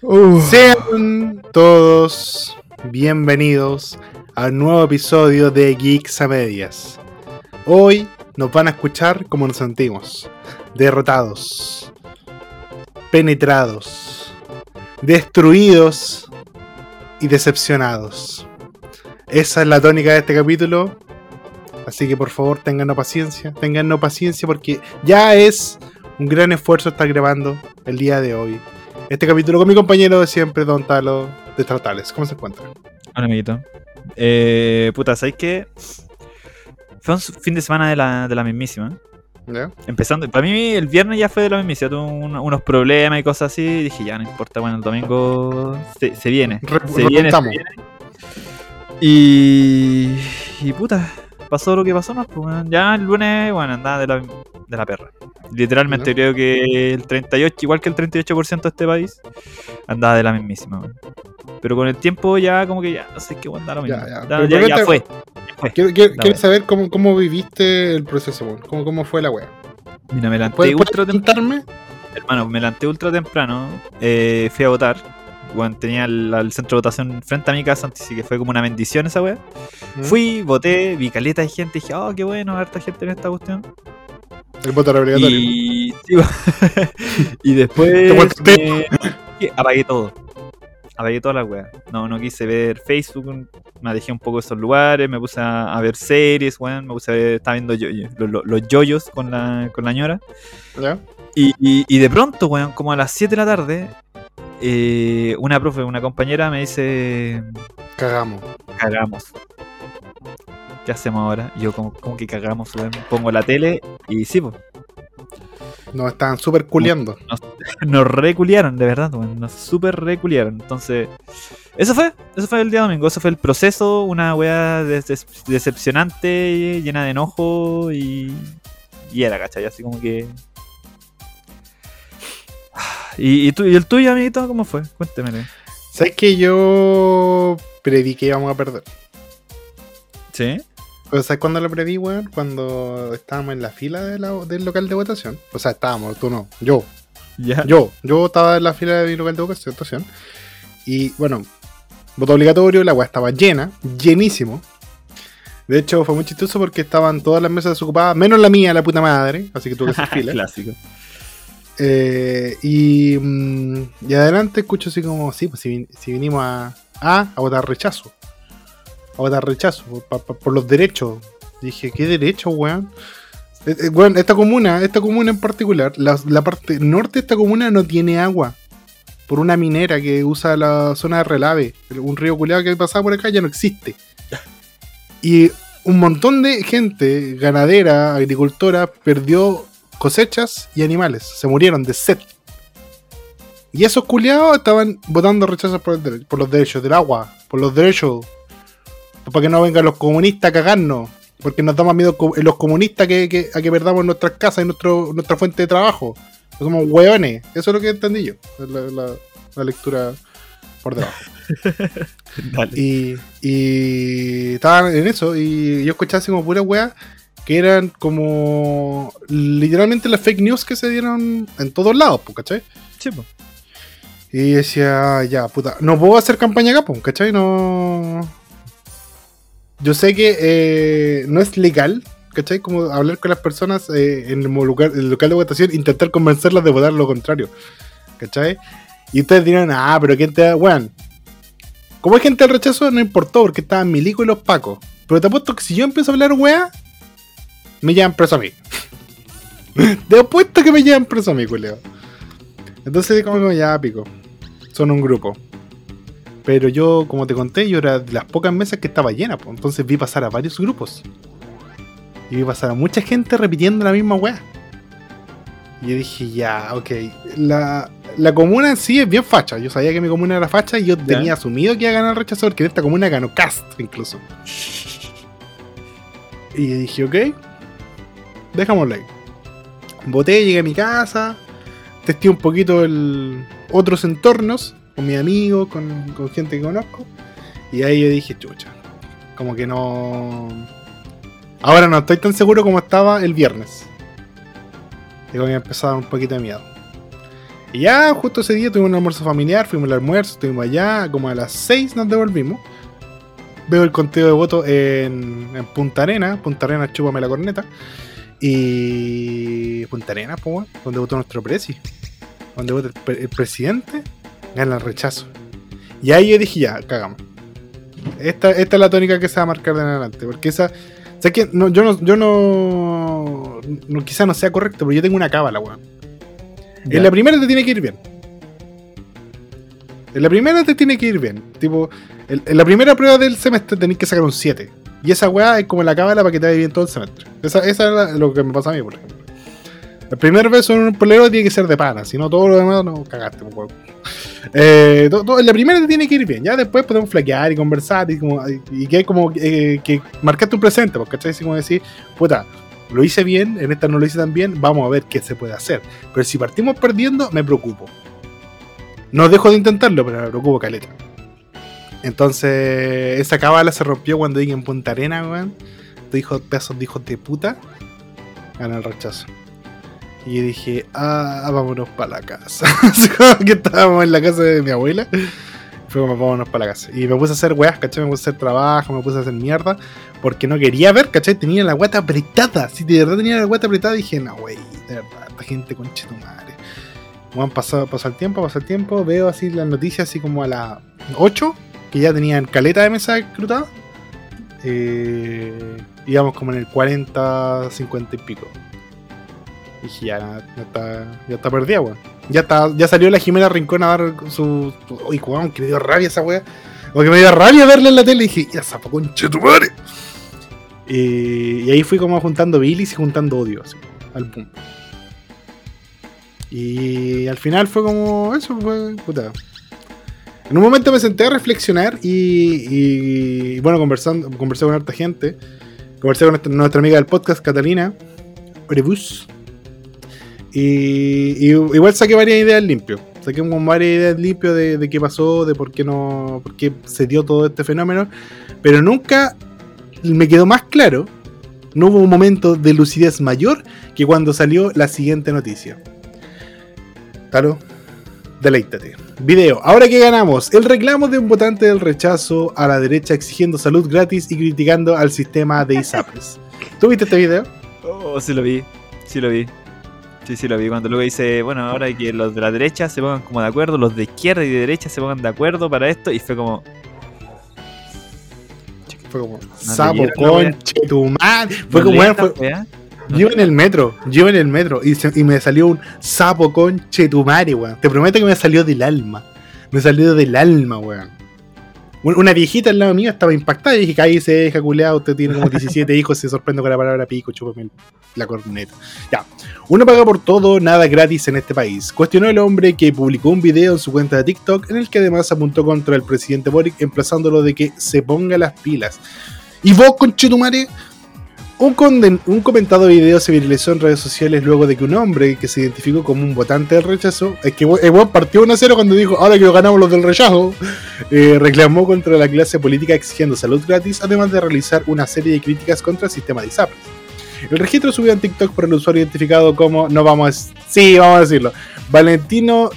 Sean todos bienvenidos a un nuevo episodio de Geeks a Medias. Hoy nos van a escuchar como nos sentimos: derrotados, penetrados, destruidos y decepcionados. Esa es la tónica de este capítulo. Así que por favor tengan paciencia, tengan paciencia porque ya es un gran esfuerzo estar grabando el día de hoy este capítulo con mi compañero de siempre, Don Talo, de Tratales. ¿Cómo se encuentra? Hola, amiguito. Eh, puta, ¿sabes qué? Fue un fin de semana de la, de la mismísima. ¿Ya? Empezando, para mí el viernes ya fue de la mismísima, tuve unos problemas y cosas así, y dije, ya no importa, bueno, el domingo se, viene. se, viene se, viene Y, y puta, pasó lo que pasó, ¿no? Pues, ya el lunes, bueno, andaba de la, de la perra. Literalmente creo que el 38, igual que el 38% de este país, andaba de la mismísima. Pero con el tiempo ya como que ya, no sé qué andar lo mismo. Ya, ya. ya, fue. Quiero, saber cómo, cómo, viviste el proceso, cómo, cómo fue la wea. Mira, me levanté ultra temprano. Hermano, me levanté ultra temprano, eh, fui a votar. Bueno, tenía el, centro de votación frente a mi casa, así que fue como una bendición esa wea. Fui, voté, vi caleta de gente, dije, oh, qué bueno, harta gente en esta cuestión. El voto era obligatorio. Y, y después apagué todo. Apagué toda la wea. No, no quise ver Facebook, me dejé un poco de esos lugares, me puse a, ver series, weón, me puse a ver, estaba viendo los, yoyos con la, con la ñora. ¿Ya? Y, y, de pronto, weón, como a las 7 de la tarde, eh, una profe, una compañera me dice... Cagamos. Cagamos. ¿Qué hacemos ahora? yo, como, que cagamos? Pongo la tele y sí, pues. Nos estaban súper culiando. Nos, reculiaron, de verdad, nos súper reculiaron. Entonces, eso fue, eso fue el día domingo, eso fue el proceso, una wea decepcionante, llena de enojo y, y era, ¿cachai? Así como que... ¿Y, tú, ¿Y el tuyo, amiguito, cómo fue? Cuénteme. ¿Sabes que yo preví que íbamos a perder? ¿Sí? O sea, cuando lo preví, weón, cuando estábamos en la fila del local de votación. O sea, estábamos, tú no, yo. Yo, yo estaba en la fila de mi local de votación. Y bueno, voto obligatorio, la weá estaba llena, llenísimo. De hecho, fue muy chistoso porque estaban todas las mesas desocupadas, menos la mía, la puta madre. Así que tuve que hacer fila. Clásico. Eh, y, mm, y adelante escucho así como, sí, pues si, si vinimos a, a, a votar rechazo a dar rechazo por, los derechos. Dije, ¿qué derecho, weón? Eh, eh, esta comuna, esta comuna en particular, la, parte norte de esta comuna no tiene agua. Por una minera que usa la zona de relave. Un río culeado que pasaba por acá ya no existe. Y un montón de gente, ganadera, agricultora, perdió cosechas y animales. Se murieron de sed. Y esos culiados estaban votando rechazo por, por los derechos del agua, por los derechos para que no vengan los comunistas a cagarnos. Porque nos da más miedo los comunistas que, a que perdamos nuestras casas y nuestro, nuestra fuente de trabajo. Somos hueones. Eso es lo que entendí yo. La, la, lectura por debajo. y, y estaban en eso. Y yo escuchaba así como pura wea que eran como literalmente las fake news que se dieron en todos lados, ¿cachai? Sí, pues. Y decía, ya, puta, no puedo hacer campaña acá, ¿cachai? No, yo sé que eh, no es legal, ¿cachai? Como hablar con las personas eh, en el, lugar, el local de votación, intentar convencerlas de votar lo contrario, ¿cachai? Y ustedes dirán, ah, pero ¿quién te da, weón? Como hay gente del rechazo, no importó, porque estaban Milico y los Pacos. Pero te apuesto que si yo empiezo a hablar weá, me llevan preso a mí. te apuesto que me llevan preso a mí, culeo. Entonces, como ya pico. Son un grupo. Pero yo, como te conté, yo era de las pocas mesas que estaba llena, pues. entonces vi pasar a varios grupos. Y vi pasar a mucha gente repitiendo la misma weá. Y yo dije, ya, ok. La, comuna en sí es bien facha. Yo sabía que mi comuna era facha y yo tenía asumido que iba a ganar el rechazo porque en esta comuna ganó Cast incluso. Y dije, ok, dejámoslo ahí. Voté, llegué a mi casa, testé un poquito el otros entornos con mis amigos, con, gente que conozco. Y ahí yo dije, chucha, como que no... Ahora no estoy tan seguro como estaba el viernes. Y me empezaba un poquito de miedo. Y ya justo ese día tuvimos un almuerzo familiar, fuimos al almuerzo, estuvimos allá, como a las 6 nos devolvimos. Veo el conteo de votos en, en Punta Arena, Punta Arena, chúpame la corneta. Y Punta Arena, pues, donde votó nuestro presi, donde votó el, el presidente, gana el rechazo. Y ahí yo dije, ya, cagamos. Esta, esta es la tónica que se va a marcar de en adelante, porque esa... O sea que no, yo no, yo no, no quizá no sea correcto, pero yo tengo una cábala, weón. En la primera te tiene que ir bien. En la primera te tiene que ir bien. Tipo, en, en la primera prueba del semestre tenés que sacar un 7. Y esa weá es como la cábala para que te vaya bien todo el semestre. Esa, esa es lo que me pasa a mí, por ejemplo. El primer beso en un polero tiene que ser de pana, si no todo lo demás no cagaste, po, weón. Eh, la primera te tiene que ir bien, ya después podemos flaquear y conversar y, como, y, que como eh, que marcaste un presente, porque ¿cachai? Como decir, puta, lo hice bien, en esta no lo hice tan bien, vamos a ver qué se puede hacer. Pero si partimos perdiendo, me preocupo. No dejo de intentarlo, pero me preocupo caleta. Entonces, esa cábala se rompió cuando dije en Punta Arena, weón. Dijo pesos de hijos de puta. Gana el rechazo. Y dije, ah, vámonos para la casa. Que estábamos en la casa de mi abuela. Fue como, vámonos para la casa. Y me puse a hacer weas, ¿cachai? Me puse a hacer trabajo, me puse a hacer mierda. Porque no quería ver, ¿cachai? Tenía la guata apretada. Si de verdad tenía la guata apretada, dije, no, wey, de verdad, esta gente conche tu madre. Bueno, pasó, pasó el tiempo, pasó el tiempo. Veo así las noticias, así como a las 8, que ya tenían caleta de mesa escrutada. Eh, íbamos como en el 40, 50 y pico. Dije, ya, ya está, ya está perdida, weón. Ya, está, ya salió la Jimena Rincón a dar su. Uy, weón, que me dio rabia esa weá. Como que me dio rabia verla en la tele y dije, ya sapo conche tu madre. Y, y ahí fui como juntando bilis y juntando odio, así, al boom. Y al final fue como. Eso fue. Puta. En un momento me senté a reflexionar y, y, bueno, conversando, conversé con harta gente. Conversé con nuestra amiga del podcast, Catalina Orebus. Y, y igual saqué varias ideas limpio. Saqué como varias ideas limpio de, qué pasó, de por qué no. por qué se dio todo este fenómeno. Pero nunca me quedó más claro. No hubo un momento de lucidez mayor que cuando salió la siguiente noticia. Claro, deleítate. Video. Ahora que ganamos, el reclamo de un votante del rechazo a la derecha exigiendo salud gratis y criticando al sistema de ISAPRES. ¿Tú viste este video? Oh, sí lo vi, sí lo vi. Sí, sí lo vi. Cuando luego dice, bueno, ahora hay que los de la derecha se pongan como de acuerdo, los de izquierda y de derecha se pongan de acuerdo para esto. Y fue como, Fue como, No sapo, conche, tu madre. Fue ¿no como, bueno, fue, yo en el metro, yo en el metro, y, se- y me salió un sapo conche tu madre, weón. Te prometo que me salió del alma. Me salió del alma, weón. Un- Una viejita al lado mío estaba impactada y dije, cállese, deja culeado, usted tiene como 17 hijos, se sorprende con la palabra pico, chúpame la corneta. Ya. Uno paga por todo, nada gratis en este país. Cuestionó el hombre que publicó un video en su cuenta de TikTok en el que además apuntó contra el presidente Boric, emplazándolo de que se ponga las pilas. Y vos, conchetumare, un, un comentado video se viralizó en redes sociales luego de que un hombre que se identificó como un votante del rechazo, es que weón partió 1 a 0 cuando dijo, ahora que lo ganamos los del rechazo, eh, reclamó contra la clase política exigiendo salud gratis, además de realizar una serie de críticas contra el sistema de ISAPRES. El registro subido en TikTok por el usuario identificado como, no vamos a, sí, vamos a decirlo, Valentino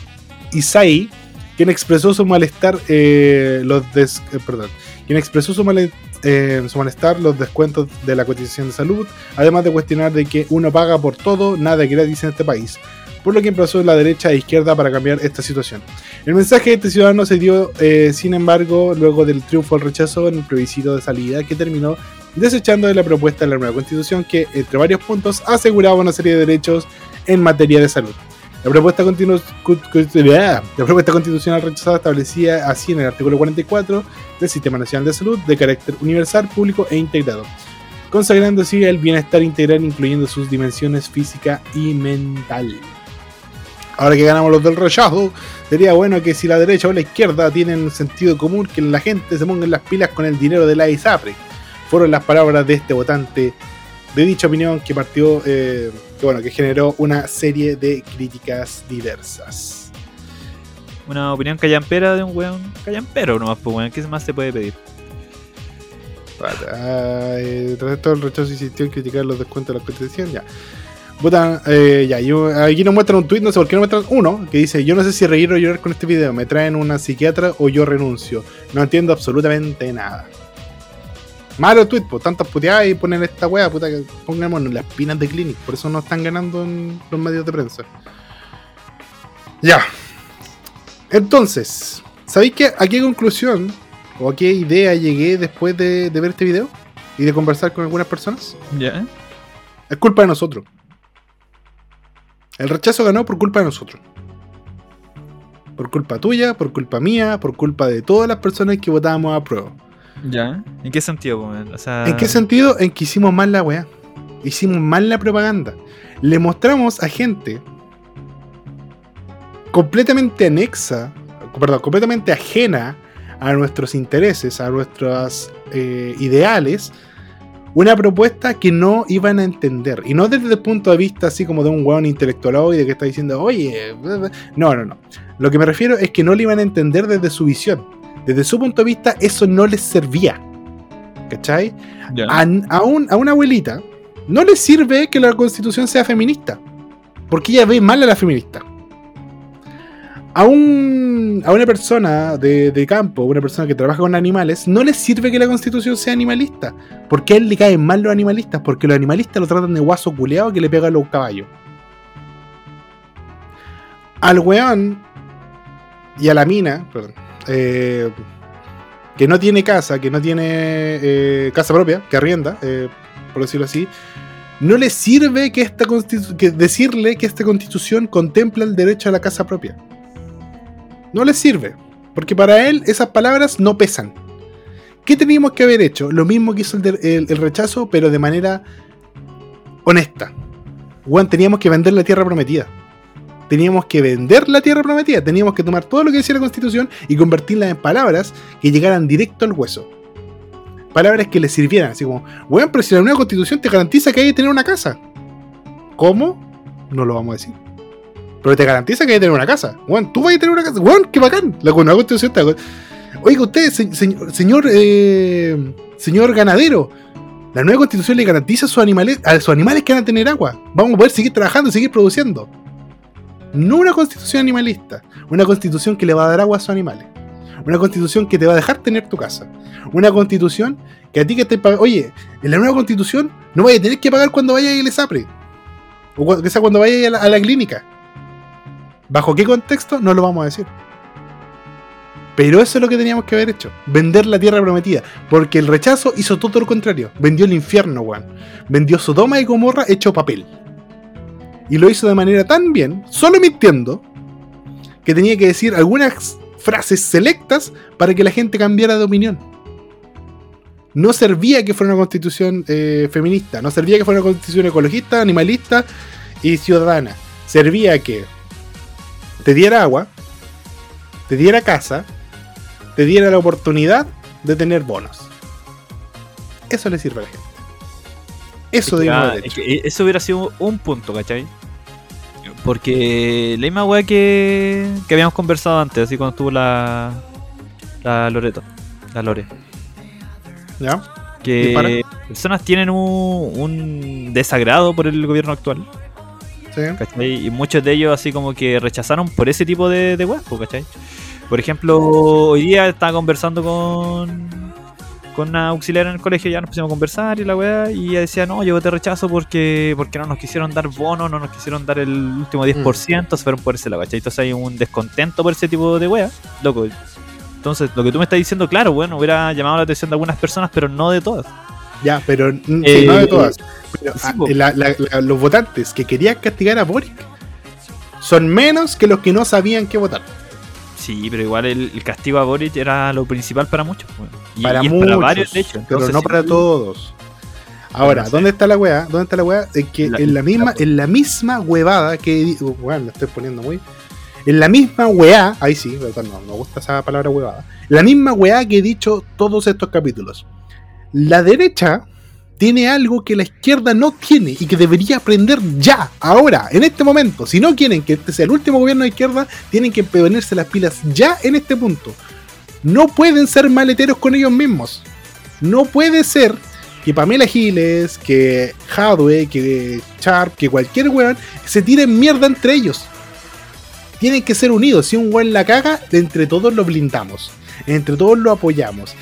Isai, quien expresó su malestar, eh, los des, eh, perdón, quien expresó su, male- eh, su malestar los descuentos de la cotización de salud, además de cuestionar de que uno paga por todo, nada gratis en este país, por lo que emplazó la derecha e izquierda para cambiar esta situación. El mensaje de este ciudadano se dio, eh, sin embargo, luego del triunfo al rechazo en el plebiscito de salida que terminó desechando de la propuesta de la nueva constitución que, entre varios puntos, aseguraba una serie de derechos en materia de salud. Cu- la propuesta constitucional rechazada establecía así en el artículo 44 del Sistema Nacional de Salud de carácter universal, público e integrado, consagrando así el bienestar integral incluyendo sus dimensiones física y mental. Ahora que ganamos los del rechazo, sería bueno que si la derecha o la izquierda tienen sentido común, que la gente se ponga en las pilas con el dinero de la ISAPRE. Fueron las palabras de este votante de dicha opinión que partió, eh, que bueno, que generó una serie de críticas diversas. Una opinión callampera de un weón callampero nomás, pues weón, ¿qué más se puede pedir? Eh, tras esto el rechazo insistió en criticar los descuentos de la constitución, ya. Eh, ya, yo, aquí nos muestran un tweet, no sé por qué nos muestran uno, que dice, yo no sé si reír o llorar con este video, me traen una psiquiatra o yo renuncio. No entiendo absolutamente nada. Malo tweet, pues tantas puteadas y ponen esta wea, puta que pongamos las pinas de Clinic, por eso no están ganando en los medios de prensa. Ya. Entonces, ¿sabéis que a qué conclusión o a qué idea llegué después de, de ver este video y de conversar con algunas personas? Ya. Es culpa de nosotros. El rechazo ganó por culpa de nosotros. Por culpa tuya, por culpa mía, por culpa de todas las personas que votábamos a prueba. Ya. ¿En qué sentido? O sea... ¿En qué sentido? En que hicimos mal la weá. Hicimos mal la propaganda. Le mostramos a gente completamente anexa, perdón, completamente ajena a nuestros intereses, a nuestros eh, ideales, una propuesta que no iban a entender. Y no desde el punto de vista así como de un weón intelectualoide que está diciendo, oye, no, no, no. Lo que me refiero es que no le iban a entender desde su visión. Desde su punto de vista, eso no les servía. ¿Cachai? A, a, un, a una abuelita no le sirve que la constitución sea feminista. Porque ella ve mal a la feminista a, un, a una persona de, de, campo, una persona que trabaja con animales, no le sirve que la constitución sea animalista. Porque a él le caen mal los animalistas, porque los animalistas lo tratan de guaso culeado que le pega a los caballos. Al weón y a la mina, perdón, eh, que no tiene casa, que no tiene eh, casa propia, que arrienda, eh, por decirlo así, no le sirve que esta decirle que esta constitución contempla el derecho a la casa propia. No le sirve. Porque para él esas palabras no pesan. ¿Qué teníamos que haber hecho? Lo mismo que hizo el, rechazo, pero de manera honesta. Juan, teníamos que vender la tierra prometida. Teníamos que vender la tierra prometida. Teníamos que tomar todo lo que decía la constitución y convertirla en palabras que llegaran directo al hueso. Palabras que le sirvieran. Así como, bueno, pero si la nueva constitución te garantiza que hay que tener una casa. ¿Cómo? No lo vamos a decir. Pero te garantiza que hay que tener una casa. Juan, tú vas a tener una casa. Juan, qué bacán. La nueva constitución está. Oiga, usted, señor, eh, señor ganadero, la nueva constitución le garantiza a sus animales, a sus animales que van a tener agua. Vamos a poder seguir trabajando y seguir produciendo. No una constitución animalista, una constitución que le va a dar agua a sus animales. Una constitución que te va a dejar tener tu casa. Una constitución que a ti que te Oye, en la nueva constitución no vayas a tener que pagar cuando vayas a ILSAPRE. O que sea cuando vayas a la clínica. ¿Bajo qué contexto? No lo vamos a decir. Pero eso es lo que teníamos que haber hecho. Vender la tierra prometida. Porque el rechazo hizo todo lo contrario. Vendió el infierno, weón. Vendió Sodoma y Gomorra hecho papel. Y lo hizo de manera tan bien, solo mintiendo, que tenía que decir algunas frases selectas para que la gente cambiara de opinión. No servía que fuera una constitución eh, feminista, no servía que fuera una constitución ecologista, animalista y ciudadana. Servía que te diera agua, te diera casa, te diera la oportunidad de tener bonos. Eso le sirve a la gente. Eso de Eso hubiera sido un punto, ¿cachai? Porque la misma weá que, que habíamos conversado antes, así cuando estuvo la, la Loreto, la Lore. ¿Ya? Que personas tienen un, un desagrado por el gobierno actual. Y muchos de ellos así como que rechazaron por ese tipo de, de ¿cachai? Por ejemplo, hoy día estaba conversando con, con una auxiliar en el colegio, ya nos pusimos a conversar y la weá, y ella decía, no, yo te rechazo porque, porque no nos quisieron dar bono, no nos quisieron dar el último 10%, mm. se fueron por ese lado, ¿cachai? Entonces hay un descontento por ese tipo de weá, loco. Entonces, lo que tú me estás diciendo, claro, bueno, hubiera llamado la atención de algunas personas, pero no de todas. Ya, pero no de eh, todas. Ah, los votantes que querían castigar a Boric son menos que los que no sabían qué votar. Sí, pero igual el, castigo a Boric era lo principal para muchos. para muchos, varios, pero no para todos. Ahora, ¿dónde está la weá? ¿Dónde está la weá? Es que en la misma, en la misma huevada que. Bueno, la estoy poniendo muy. En la misma weá, ahí sí, no, me gusta esa palabra huevada. La misma weá que he dicho todos estos capítulos. La derecha tiene algo que la izquierda no tiene y que debería aprender ya, ahora, en este momento. Si no quieren que este sea el último gobierno de izquierda, tienen que ponerse las pilas ya en este punto. No pueden ser maleteros con ellos mismos. No puede ser que Pamela Giles, que Hadwe, que Sharp, que cualquier weón se tiren mierda entre ellos. Tienen que ser unidos. Si un weón la caga, entre todos lo blindamos. Entre todos lo apoyamos.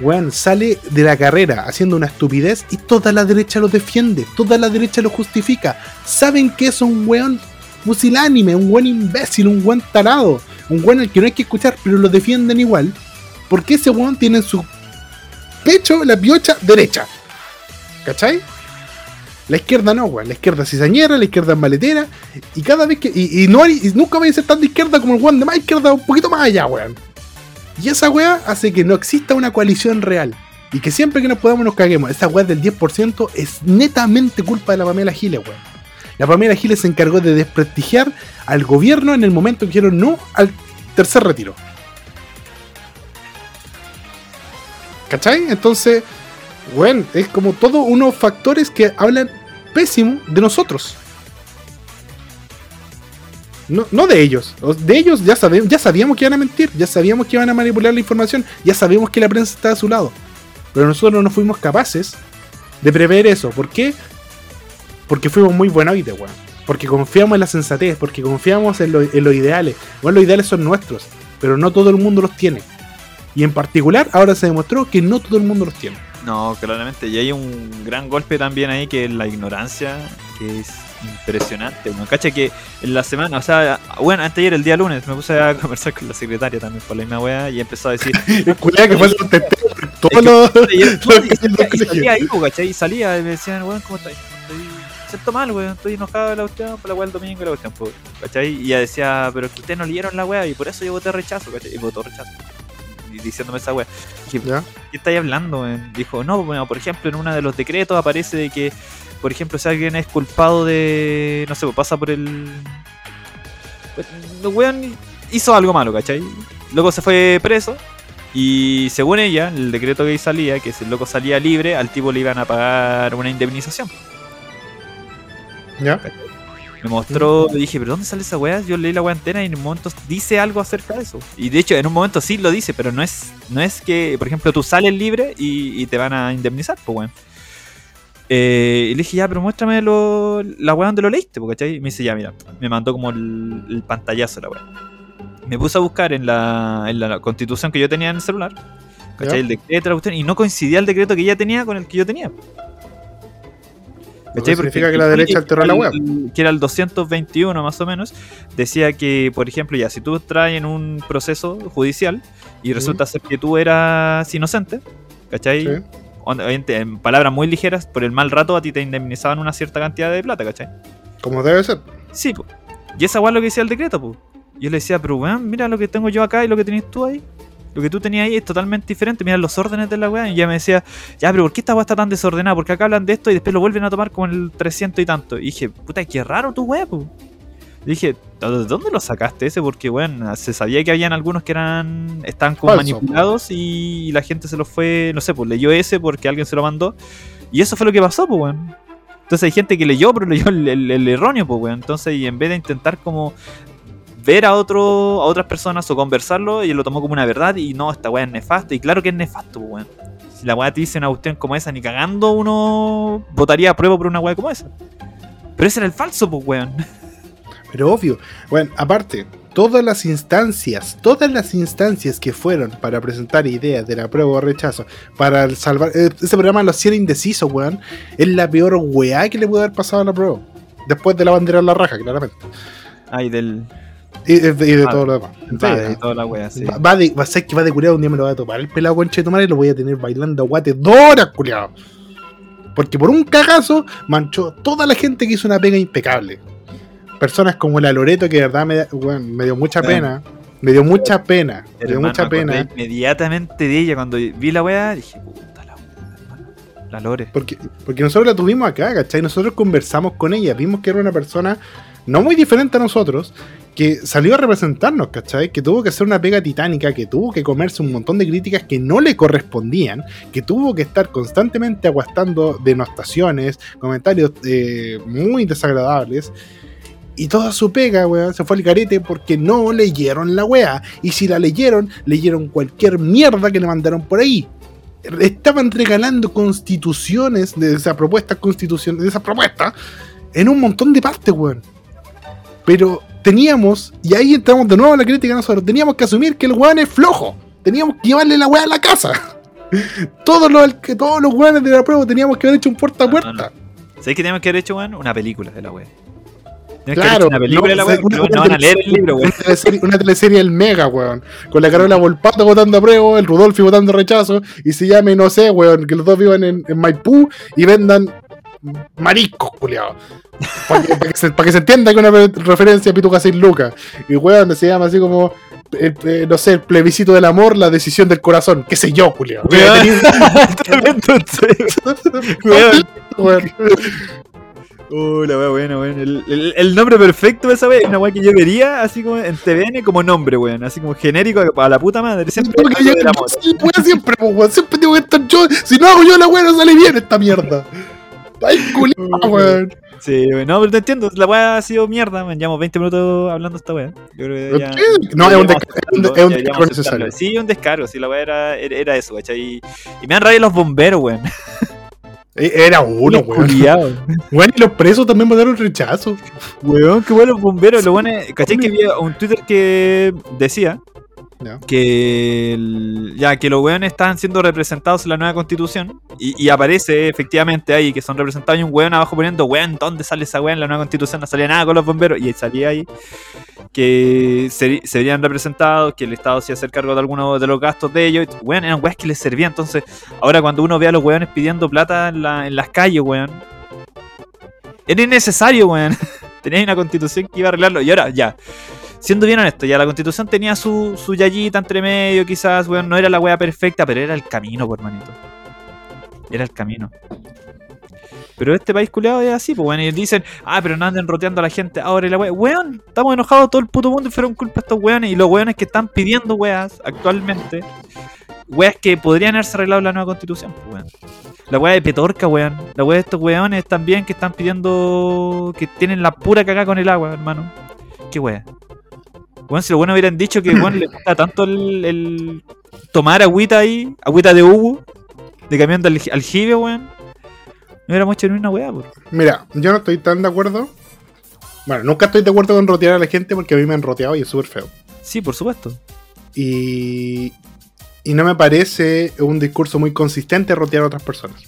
Weón sale de la carrera haciendo una estupidez y toda la derecha lo defiende. Toda la derecha lo justifica. Saben que es un weón musilánime, un buen imbécil, un buen tarado. Un weón al que no hay que escuchar, pero lo defienden igual. Porque ese weón tiene en su pecho la piocha derecha. ¿Cachai? La izquierda no, weón. La izquierda es cizañera, la izquierda es maletera. Y cada vez que. Y, no y nunca va a ser tan de izquierda como el weón de más izquierda, un poquito más allá, weón. Y esa weá hace que no exista una coalición real. Y que siempre que nos podamos nos caguemos. Esa weá del 10% es netamente culpa de la Pamela Giles, weón. La Pamela Giles se encargó de desprestigiar al gobierno en el momento que dijeron no al tercer retiro. ¿Cachai? Entonces, bueno, es como todos unos factores que hablan pésimo de nosotros. No, de ellos. De ellos ya, sabemos, ya sabíamos que iban a mentir, ya sabíamos que iban a manipular la información, ya sabíamos que la prensa estaba a su lado. Pero nosotros no fuimos capaces de prever eso. ¿Por qué? Porque fuimos muy buenos de weón. Porque confiamos en la sensatez, porque confiamos en, en los ideales. Bueno, los ideales son nuestros, pero no todo el mundo los tiene. Y en particular, ahora se demostró que no todo el mundo los tiene. No, claramente. Y hay un gran golpe también ahí que es la ignorancia, que es impresionante. Me cacha que en la semana, o sea, bueno, antes ayer, el día lunes, me puse a conversar con la secretaria también por la misma wea y empezó a decir. que fue todos los. Y salía. Y salía y me decían, weón, ¿cómo estás? Estoy siento mal, weón, estoy enojado de la cuestión por la wea el domingo y la cuestión, ¿cachai? Y ella decía, pero es que ustedes no leyeron la wea y por eso yo voté rechazo, ¿cachai? Y votó rechazo diciéndome esa wea. Dije, ¿qué estáis hablando? Dijo, no, bueno, por ejemplo, en uno de los decretos aparece de que, por ejemplo, si alguien es culpado de, no sé, pasa por el... El weón hizo algo malo, ¿cachai? Luego se fue preso y según ella, el decreto que salía, que si el loco salía libre, al tipo le iban a pagar una indemnización. ¿Ya? Me mostró, le dije, ¿pero dónde sale esa weá? Yo leí la weá entera y en un momento dice algo acerca de eso. Y de hecho, en un momento sí lo dice, pero no es, no es que, por ejemplo, tú sales libre y, te van a indemnizar, pues weón. Eh, y le dije, ya, pero muéstrame lo, la weá donde lo leíste, ¿cachai? Y me dice, ya, mira, me mandó como el, pantallazo la weá. Me puse a buscar en la, en la constitución que yo tenía en el celular, ¿cachai? El decreto, y no coincidía el decreto que ella tenía con el que yo tenía. ¿Cachai? significa que la derecha alteró la web. Que era el 221 más o menos. Decía que, por ejemplo, ya, si tú traes en un proceso judicial y resulta ser que tú eras inocente, ¿cachai? En palabras muy ligeras, por el mal rato a ti te indemnizaban una cierta cantidad de plata, ¿cachai? Como debe ser. Sí, pues. Y esa es lo que decía el decreto, pues. Yo le decía, pero weón, mira lo que tengo yo acá y lo que tenés tú ahí. Lo que tú tenías ahí es totalmente diferente. Mira los órdenes de la weá. Y ya me decía, ya, pero ¿por qué esta weá está tan desordenada? Porque acá hablan de esto y después lo vuelven a tomar con el 300 y tanto. Y dije, puta, qué raro tu weá, pues. Dije, ¿de dónde lo sacaste ese? Porque, bueno, se sabía que habían algunos que eran estaban como manipulados y la gente se los fue, no sé, pues leyó ese porque alguien se lo mandó. Y eso fue lo que pasó, pues, weón. Entonces hay gente que leyó, pero leyó el, el erróneo, pues, weón. Entonces, y en vez de intentar como ver a otro a otras personas o conversarlo y él lo tomó como una verdad y no, esta weá es nefasto. Y claro que es nefasto, weón. Si la weá te dice una cuestión como esa, ni cagando uno votaría a prueba por una weá como esa. Pero ese era el falso, pues, weón. Pero obvio, bueno, aparte, todas las instancias, todas las instancias que fueron para presentar ideas de la prueba o rechazo, para salvar. Eh, ese programa lo hacía indeciso, weón. Es la peor weá que le pudo haber pasado a la prueba. Después de la bandera en la raja, claramente. Ay, del. Y, de todo lo demás. Va, de toda la wea, sí. Va, de, va a ser que va de culiado un día me lo va a topar el pelado conche de tomar y lo voy a tener bailando guate dos horas, culiado. Porque por un cagazo manchó toda la gente que hizo una pega impecable. Personas como la Loreto, que de verdad me, me dio mucha pena. Me dio mucha pena. Me dio mucha pena. Inmediatamente de ella, cuando vi la wea, dije, puta la La Lore. Porque, porque nosotros la tuvimos acá, ¿cachai? Nosotros conversamos con ella, vimos que era una persona no muy diferente a nosotros, que salió a representarnos, ¿cachai? Que tuvo que hacer una pega titánica, que tuvo que comerse un montón de críticas que no le correspondían, que tuvo que estar constantemente aguastando denostaciones, comentarios eh, muy desagradables. Y toda su pega, weón, se fue al carete porque no leyeron la weá. Y si la leyeron, leyeron cualquier mierda que le mandaron por ahí. estaban regalando constituciones de esa propuesta constitución, de esa propuesta, en un montón de partes, weón. Pero teníamos, y ahí entramos de nuevo a la crítica nosotros, teníamos que asumir que el weón es flojo. Teníamos que llevarle la weá a la casa. todos los, todos los weones de la prueba teníamos que haber hecho un puerta a puerta. ¿Sabes qué teníamos que haber hecho, weón? Una película de la weá. Claro, una película no, de la weá, no van a leer el libro, weón. Una teleserie, una teleserie El Mega, weón. Con la Carola Volpato votando a prueba, el Rudolfi votando rechazo, y se llame, no sé, weón, que los dos vivan en, en Maipú y vendan mariscos, culiados. Para que, pa que, se, pa que se entienda que una referencia a Pituca 6 Lucas. Y weón, se llama así como. El, eh, no sé, el plebiscito del amor, la decisión del corazón, qué sé yo, Julio. Uh, la wea buena, weón. El, el, el, nombre perfecto de esa wea es una wea que yo vería así como en TVN como nombre, weón. Así como genérico a la puta madre. Siempre, Porque yo, yo, siempre, weón. Siempre tengo que estar yo. Si no hago yo la wea, no sale bien esta mierda. Ay, culiado, weón. Sí, no, pero te entiendo, la weá ha sido mierda, me llevamos 20 minutos hablando esta weá. Yo creo que ya, no, es un, descargo, es un descargo necesario. Sí, un descargo, sí, la weá era, era eso. Y, y me han rayado los bomberos, weón. Era uno, weón. Weón, y los presos también mandaron rechazo. Weón, qué bueno los bomberos. Lo bueno, ¿cachai? Que había un Twitter que decía Que ya que los weones están siendo representados en la nueva constitución y, aparece efectivamente ahí que son representados y un weón abajo poniendo weón, ¿dónde sale esa weón en la nueva constitución? No salía nada con los bomberos y salía ahí que se, serían representados, que el Estado se hacer cargo de algunos de los gastos de ellos. Weón, eran weones que les servían. Entonces, ahora cuando uno ve a los weones pidiendo plata en, la, en las calles, weón, era innecesario, weón. Tenías una constitución que iba a arreglarlo y ahora ya siendo bien honesto, ya la constitución tenía su, su yayita entre medio, quizás, weón, no era la wea perfecta, pero era el camino, por manito. Era el camino. Pero este país culeado es así, pues, weón, y dicen, ah, pero no anden roteando a la gente ahora y la wea. Weón, estamos enojados todo el puto mundo y fueron culpa de estos weones. Y los weones que están pidiendo weas actualmente, weas que podrían haberse arreglado la nueva constitución, pues, weón. La wea de Petorca, weón. La wea de estos weones también que están pidiendo, que tienen la pura cagada con el agua, hermano. Qué wea. Bueno, si los buenos hubieran dicho que bueno, le gusta tanto el, el, tomar agüita ahí, agüita de Hugo, de camión de aljibe, weón, no hubiéramos hecho ni una weá, por. Mira, yo no estoy tan de acuerdo. Bueno, nunca estoy de acuerdo con rotear a la gente porque a mí me han roteado y es súper feo. Sí, por supuesto. Y, y no me parece un discurso muy consistente rotear a otras personas.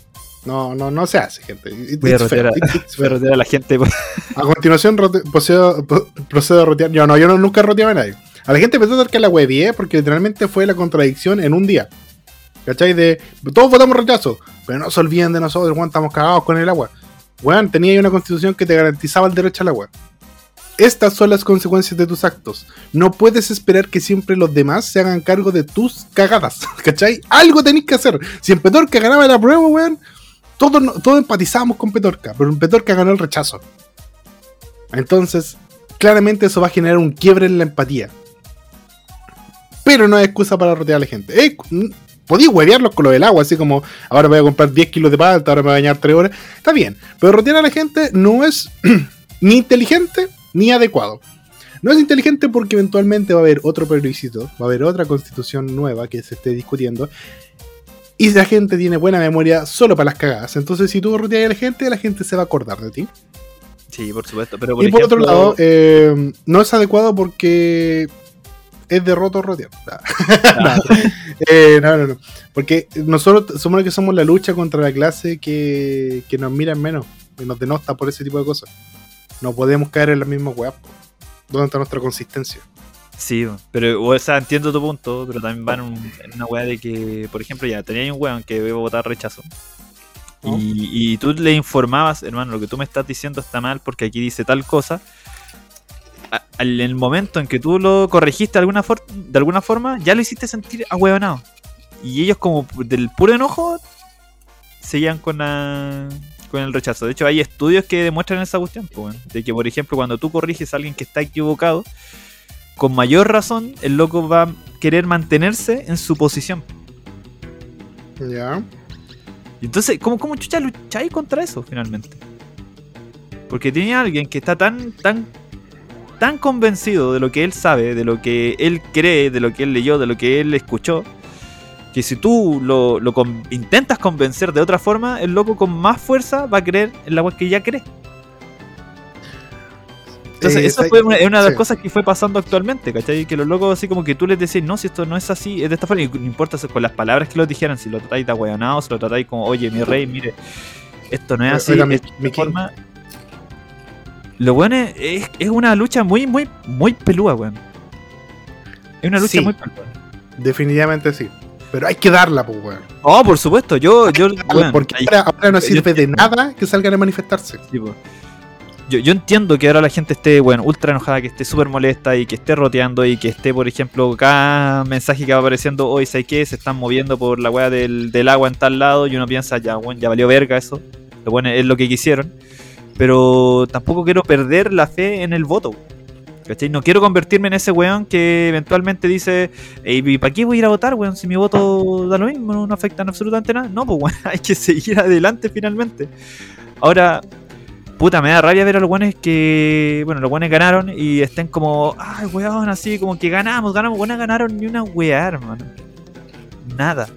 No, no, no se hace, gente. Voy a, rotear a, la gente. A continuación rote, procedo, procedo, a rotear. Yo no, yo no, nunca roteaba a nadie. A la gente empezó a dar que la huevié porque literalmente fue la contradicción en un día. ¿Cachai? De todos votamos rechazo, pero no se olviden de nosotros, weón, estamos cagados con el agua. Weón, tenía una constitución que te garantizaba el derecho al agua. Estas son las consecuencias de tus actos. No puedes esperar que siempre los demás se hagan cargo de tus cagadas. ¿Cachai? Algo tenéis que hacer. Si en Petorca ganaba la prueba, weón, todos, todos empatizábamos con Petorca, pero Petorca ganó el rechazo. Entonces, claramente eso va a generar un quiebre en la empatía. Pero no hay excusa para rotear a la gente. Eh, podía huevearlos con lo del agua, así como ahora voy a comprar 10 kilos de palta, ahora me voy a bañar 3 horas. Está bien, pero rotear a la gente no es ni inteligente ni adecuado. No es inteligente porque eventualmente va a haber otro plebiscito, va a haber otra constitución nueva que se esté discutiendo y la gente tiene buena memoria solo para las cagadas. Entonces, si tú roteas a la gente, la gente se va a acordar de ti. Sí, por supuesto. Pero por y por otro lado, eh, no es adecuado porque es derroto rotear. eh, no, no, no. Porque nosotros somos los que somos la lucha contra la clase que, que nos miran menos y nos denosta por ese tipo de cosas. No podemos caer en la misma weá. ¿Dónde está nuestra consistencia? Sí, pero, o sea, entiendo tu punto, pero también van un, en una weá de que, por ejemplo, ya tenía un weón que iba a votar rechazo. Y, y, tú le informabas, hermano, lo que tú me estás diciendo está mal porque aquí dice tal cosa. A, en el momento en que tú lo corregiste de alguna, for de alguna forma, ya lo hiciste sentir ahueonado. Y ellos, como del puro enojo, seguían con, la, con el rechazo. De hecho, hay estudios que demuestran esa cuestión. Pues, de que, por ejemplo, cuando tú corriges a alguien que está equivocado, con mayor razón el loco va a querer mantenerse en su posición. Ya. Y entonces, ¿cómo, cómo chucha lucháis contra eso finalmente? Porque tiene alguien que está tan, tan, tan convencido de lo que él sabe, de lo que él cree, de lo que él leyó, de lo que él escuchó, que si tú lo, lo con- intentas convencer de otra forma, el loco con más fuerza va a creer en la weá que ya cree. Entonces, Eh, eso fue una, de las sí. cosas que fue pasando actualmente, ¿cachai? Que los locos así como que tú les decís, no, si esto no es así, es de esta forma, y no importa si con las palabras que los dijeran, si lo tratáis de ahueonado, si lo tratáis como, oye, mi rey, mire, esto no es así, Oiga, mi- es mi king. forma. Lo bueno es, es, es una lucha muy, muy, muy pelúa, weón. Es una lucha Sí. muy pelúa. Definitivamente sí. Pero hay que darla, pues, weón. Oh, por supuesto, yo, yo, weón, Porque ahora, ahora no yo- sirve de nada que salgan a manifestarse. Sí, po. Yo, entiendo que ahora la gente esté, bueno, ultra enojada, que esté súper molesta y que esté roteando y que esté, por ejemplo, cada mensaje que va apareciendo, hoy ¿sabes qué? Se están moviendo por la weá del, del agua en tal lado y uno piensa, ya, bueno, ya valió verga eso. Lo bueno es lo que quisieron. Pero tampoco quiero perder la fe en el voto. ¿Cachai? No quiero convertirme en ese weón que eventualmente dice, ¿y para qué voy a ir a votar, weón? Si mi voto da lo mismo, no afecta en absolutamente nada. No, pues weón, hay que seguir adelante finalmente. Ahora, puta, me da rabia ver a los buenos que, bueno, los buenos ganaron y estén como, ay, weón, así, como que ganamos, ganamos, buenas ganaron ni una weá, hermano. Nada.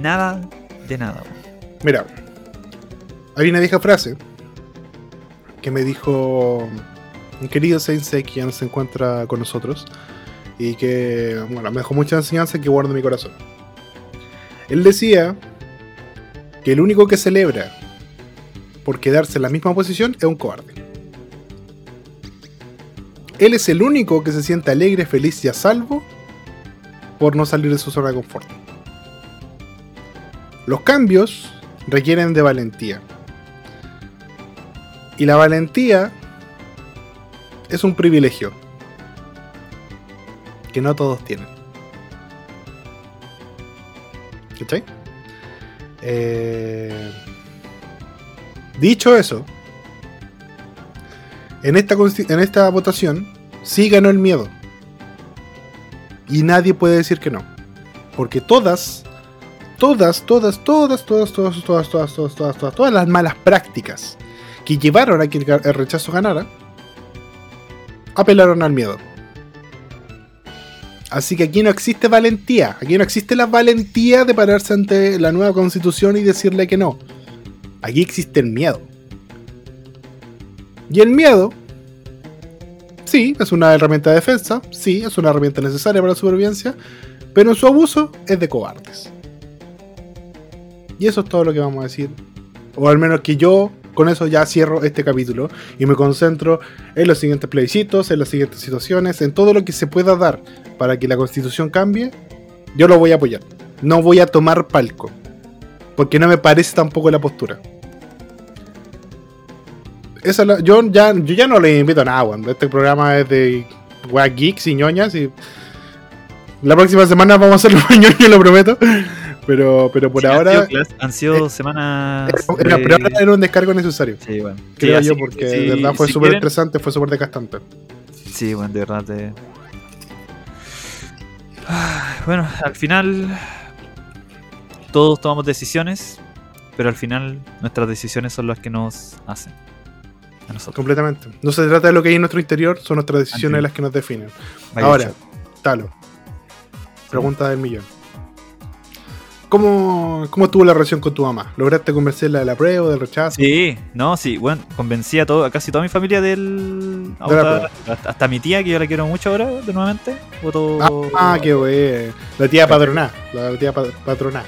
Nada de nada, weón. Mira, hay una vieja frase que me dijo un querido Sensei que ya no se encuentra con nosotros y que, bueno, me dejó mucha enseñanza que guardo en mi corazón. Él decía que el único que celebra por quedarse en la misma posición es un cobarde. Él es el único que se siente alegre, feliz y a salvo por no salir de su zona de confort. Los cambios requieren de valentía. Y la valentía es un privilegio que no todos tienen. ¿Cachai? Eh, dicho eso, en esta, en esta votación sí ganó el miedo. Y nadie puede decir que no. Porque todas, todas, todas, todas, todas, todas, todas, todas, todas, todas, todas, todas las malas prácticas que llevaron a que el rechazo ganara, apelaron al miedo. Así que aquí no existe valentía. Aquí no existe la valentía de pararse ante la nueva constitución y decirle que no. Aquí existe el miedo. Y el miedo, sí, es una herramienta de defensa, sí, es una herramienta necesaria para la supervivencia, pero su abuso es de cobardes. Y eso es todo lo que vamos a decir. O al menos que yo con eso ya cierro este capítulo y me concentro en los siguientes plebiscitos, en las siguientes situaciones, en todo lo que se pueda dar para que la constitución cambie. Yo lo voy a apoyar. No voy a tomar palco. Porque no me parece tampoco la postura. Esa es la- yo, ya, yo ya no le invito a nada, weón. Este programa es de weas geeks y ñoñas y la próxima semana vamos a hacer los ñoños, lo prometo. Pero, pero por Sí, han ahora, sido han sido semanas. era, de- pero ahora era un descargo necesario. Sí, bueno. Creo Sí, yo, así porque que de si- verdad fue si súper quieren- estresante, fue súper desgastante. Sí, bueno, de verdad. te- Ah, Bueno, al final. Todos tomamos decisiones, pero al final nuestras decisiones son las que nos hacen. A nosotros. Completamente. No se trata de lo que hay en nuestro interior, son nuestras decisiones las que nos definen. Vaya Ahora. Talo. Pregunta del millón. ¿Cómo, ¿Cómo estuvo la relación con tu mamá? ¿Lograste convencerla de la prueba, del rechazo? Sí, no, sí, bueno, convencí a, todo, a casi toda mi familia del. De votar, hasta, hasta mi tía, que yo la quiero mucho ahora, de nuevamente. Votó. Ah, qué wey. La tía patroná. La tía pa- patroná.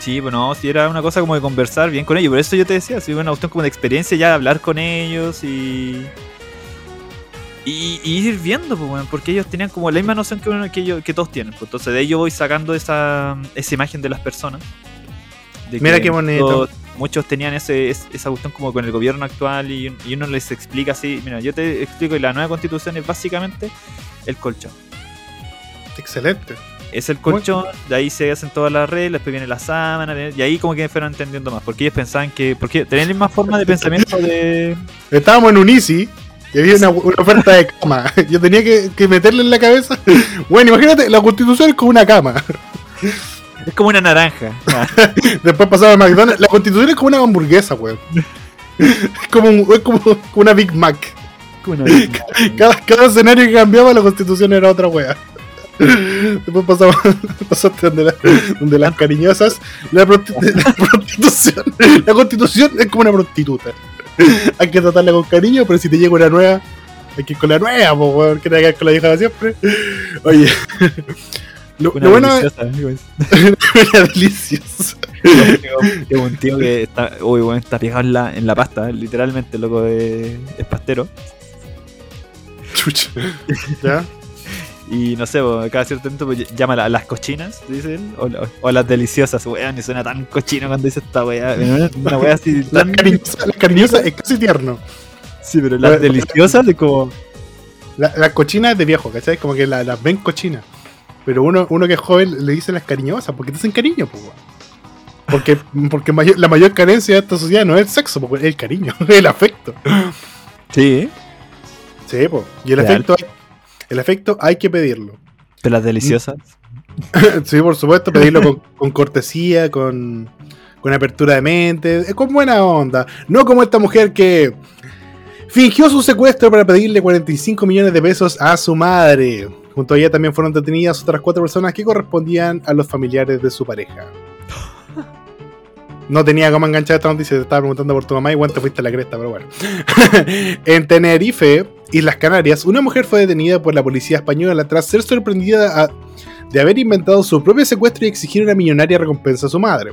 Sí, bueno, sí, era una cosa como de conversar bien con ellos. Por eso yo te decía, sí, una cuestión como de experiencia ya, de hablar con ellos y. Y, y ir viendo, pues, weón, porque ellos tenían como la misma noción que, uno- que, ellos- que todos tienen. pues. entonces, de yo voy sacando esa, esa imagen de las personas. De Mira qué bonito. Muchos, muchos tenían ese, es- esa cuestión como con el gobierno actual y, y uno les explica así. Mira, yo te explico que la nueva constitución es básicamente el colchón. Excelente. Es el colchón, de ahí se hacen todas las reglas, después viene la sábana, y ahí como que fueron entendiendo más, porque ellos pensaban que, porque tenían la misma forma de pensamiento de... Estábamos en un Easy y había una, una oferta de cama. Yo tenía que, que meterle en la cabeza. Bueno, imagínate, la constitución es como una cama. Es como una naranja. Después pasaba al McDonald's. La constitución es como una hamburguesa, weón. Es como, un- es como una Big Mac. Cada, cada escenario que cambiaba, la constitución era otra wea. Después pasamos, pasaste donde, la- donde las cariñosas. La, prosti- la prostitución. La constitución es como una prostituta. Hay que tratarla con cariño, pero si te llega una nueva, hay que ir con la nueva, po. Que te hagas con la vieja de siempre. Oye. Lo, Una lo bueno es deliciosa, amigo. era delicioso. Tengo un tío que está, uy, bueno, está pegado en la, en la pasta, literalmente, loco, de, es pastero. Chucha. ¿Ya? Y no sé, cada cierto tiempo pues, llama a las cochinas, dice él, o, la- o las deliciosas, weón, y suena tan cochino cuando dice esta weá. Una, weá así La tan. cariñosa, la cariñosa es casi tierno. Sí, pero las deliciosas es como. La, la cochina es de viejo, ¿cachai? Como que la- las ven cochinas. Pero uno, uno que es joven le dice las cariñosas, porque te hacen cariño, pues, weón. Porque, porque mayor- la mayor carencia de esta sociedad no es el sexo, pues, es el cariño, es el afecto. Sí, Sí, pues. Y el Real. afecto, el afecto hay que pedirlo. pero las deliciosas. sí, por supuesto, pedirlo con, con cortesía, con, con apertura de mente, eh, con buena onda. No como esta mujer que fingió su secuestro para pedirle 45 millones de pesos a su madre. Junto a ella también fueron detenidas otras cuatro personas que correspondían a los familiares de su pareja. No tenía cómo enganchar esta noticia, te estaba preguntando por tu mamá y bueno, te fuiste a la cresta, pero bueno. en Tenerife, Islas Canarias, una mujer fue detenida por la policía española tras ser sorprendida de haber inventado su propio secuestro y exigir una millonaria recompensa a su madre.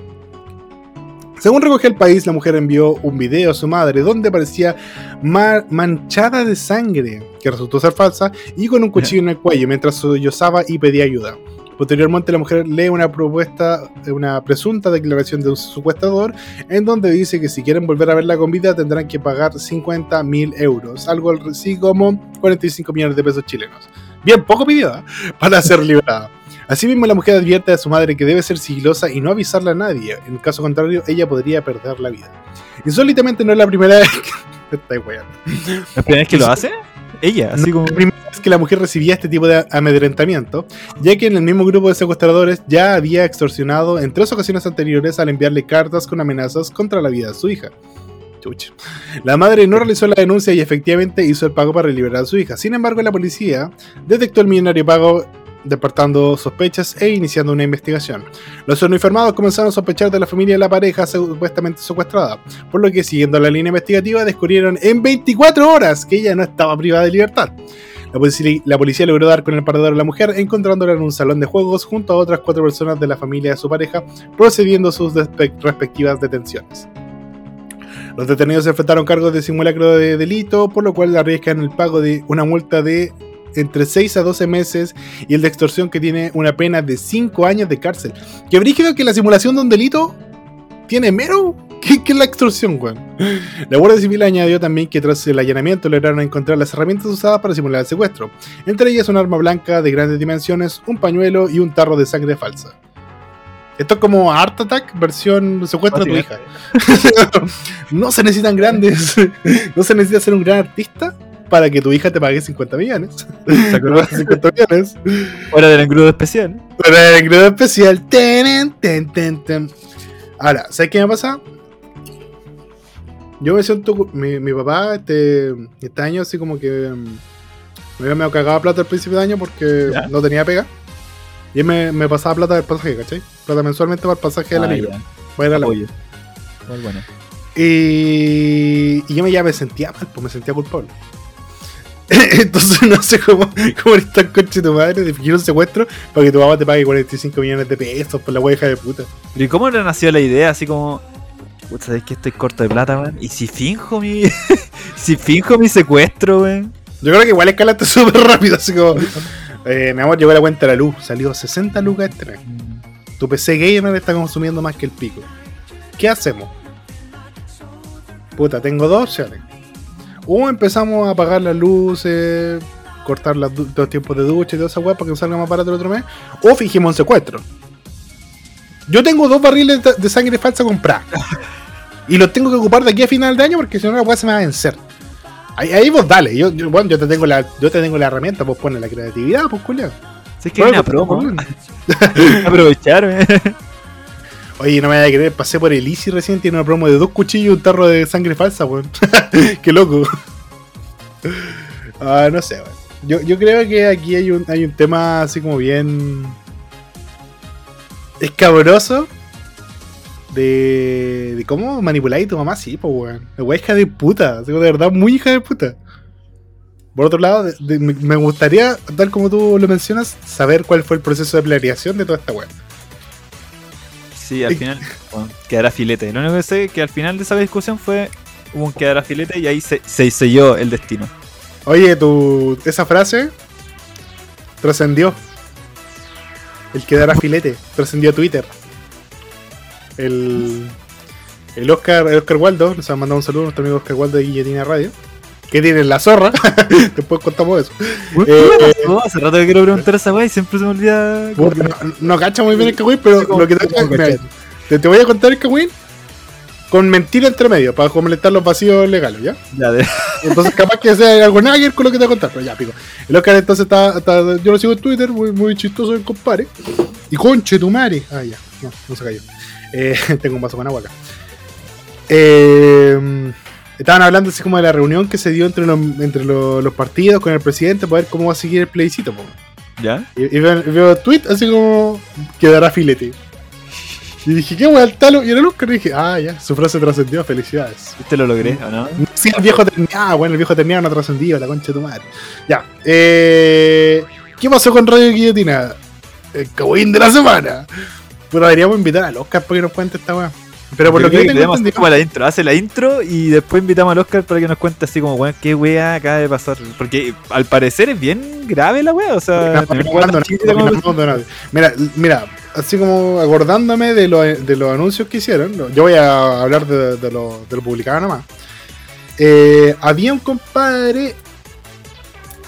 Según recogió el país, la mujer envió un video a su madre donde parecía ma- manchada de sangre, que resultó ser falsa, y con un cuchillo en el cuello mientras sollozaba y pedía ayuda. Posteriormente, la mujer lee una propuesta, una presunta declaración de un secuestrador, en donde dice que si quieren volver a verla con vida tendrán que pagar 50 mil euros, algo así como 45 millones de pesos chilenos. Bien, poco pidió ¿eh? para ser liberada. Asimismo, la mujer advierte a su madre que debe ser sigilosa y no avisarle a nadie. En caso contrario, ella podría perder la vida. Insólitamente, no es la primera vez que. Está. ¿La primera vez que lo hace? Ella, así como. La primera que la mujer recibía este tipo de amedrentamiento, ya que en el mismo grupo de secuestradores ya había extorsionado en tres ocasiones anteriores al enviarle cartas con amenazas contra la vida de su hija. La madre no realizó la denuncia y efectivamente hizo el pago para liberar a su hija. Sin embargo, la policía detectó el millonario pago despertando sospechas e iniciando una investigación. Los uniformados comenzaron a sospechar de la familia de la pareja supuestamente secuestrada, por lo que siguiendo la línea investigativa descubrieron en 24 horas que ella no estaba privada de libertad. La policía, logró dar con el paradero de la mujer, encontrándola en un salón de juegos junto a otras cuatro personas de la familia de su pareja, procediendo a sus respectivas detenciones. Los detenidos se enfrentaron cargos de simulacro de delito, por lo cual arriesgan el pago de una multa de entre 6 a 12 meses y el de extorsión que tiene una pena de 5 años de cárcel. Que brígido que la simulación de un delito tiene mero que, que la extorsión, weón. La Guardia Civil añadió también que tras el allanamiento lograron encontrar las herramientas usadas para simular el secuestro, entre ellas un arma blanca de grandes dimensiones, un pañuelo y un tarro de sangre falsa. Esto es como Art Attack versión secuestro a tu hija. no se necesitan grandes, no se necesita ser un gran artista para que tu hija te pague 50 millones. ¿Se acuerdan? 50 millones. Hora del engrudo especial. Pero el engrudo especial. Ten, ten, ten, ten. Ahora, ¿sabes qué me pasa? Yo me siento. Mi, mi papá, este, este año, así como que. mm, Me había cagado plata al principio de año porque Ya. no tenía pega. Y él me, me pasaba plata del pasaje, ¿cachai? Plata mensualmente para el pasaje de la Ah, micro. Para ir a la-. Muy bueno. Y, y yo me, ya me sentía mal, pues me sentía culpable. Entonces no sé cómo, cómo eres tan coche tu madre de fingir un secuestro para que tu mamá te pague 45 millones de pesos por la hija de puta. ¿y cómo le nació la idea? Así como. Puta, ¿sabes que estoy corto de plata, weón? ¿Y si finjo mi. si finjo mi secuestro, weón? Yo creo que igual escalaste súper rápido, así como. eh, mi amor, llegó la cuenta de la luz, salió 60 lucas este mes. Tu PC gamer está consumiendo más que el pico. ¿Qué hacemos? Puta, tengo dos opciones. O empezamos a apagar las luces, cortar du- los tiempos de ducha y toda esa weá para que salga más barato el otro mes. O fingimos un secuestro. Yo tengo dos barriles de- sangre falsa comprados. y los tengo que ocupar de aquí a final de año porque si no la weá se me va a vencer. Ahí, ahí vos dale, yo, yo- bueno, yo te tengo la, yo te tengo la herramienta, vos pones la creatividad, pues culiao. ¿Sabes que hay una promo? Aprovechar, weón. Oye, no me vaya a creer, pasé por el Easy recién, tiene una promo de dos cuchillos y un tarro de sangre falsa, weón. Qué loco. Ah, no sé, weón. Yo, yo creo que aquí hay un, hay un tema así como bien escabroso de, de cómo manipuláis a tu mamá, sí, pues, weón. La weá hija de puta, de verdad, muy hija de puta. Por otro lado, de- de- me- me gustaría, tal como tú lo mencionas, saber cuál fue el proceso de planeación de toda esta weá. Sí, al final bueno, quedará filete. Lo único que sé es que al final de esa discusión fue hubo un quedará filete y ahí se, se selló el destino. Oye, tu, esa frase trascendió. El que dará filete, trascendió a Twitter. El, el Oscar, el Oscar Waldo, nos ha mandado un saludo a nuestro amigo Oscar Waldo de Guillotina Radio. Que tiene la zorra. Después contamos eso. Eh, No, hace rato que quiero preguntar esa weá y siempre se me olvida. No, no cacha muy bien el Kawin, pero Sí, como- lo que te, te, te voy a contar el Kawin con mentira entre medio para completar los vacíos legales, ¿ya? Ya, de- Entonces, capaz que sea algo ver con lo que te voy a contar, pero ya, pico. El Oscar entonces está, está- yo lo sigo en Twitter, muy, muy chistoso el compadre. Y conche tu madre. Ah, ya, no, no se cayó. Eh, tengo un vaso con agua acá. Eh, estaban hablando así como de la reunión que se dio entre los, entre los, los partidos con el presidente para ver cómo va a seguir el plebiscito. po. ¿Ya? Y, y veo, veo el tweet así como quedará filete. Y dije, ¿qué weá el talo? Y era el Oscar y dije, ah, ya, su frase trascendió, felicidades. ¿Viste lo logré o no? Sí, el viejo terminado. Ah, bueno, el viejo terminado no trascendido, la concha de tu madre. Ya. Eh, ¿Qué pasó con Radio Guillotina? El cagüín de la semana. Pero deberíamos invitar al Oscar para que nos cuente esta weá. Pero por Yo lo que entendido. como la intro, hace la intro y después invitamos al Oscar para que nos cuente así como, weón, qué wea acaba de pasar. Porque al parecer es bien grave la wea, o sea, no, no, no. Mira, mira, así como acordándome de, lo- de los anuncios que hicieron, yo voy a hablar de, de lo, de lo publicado nomás. Eh, había un compadre.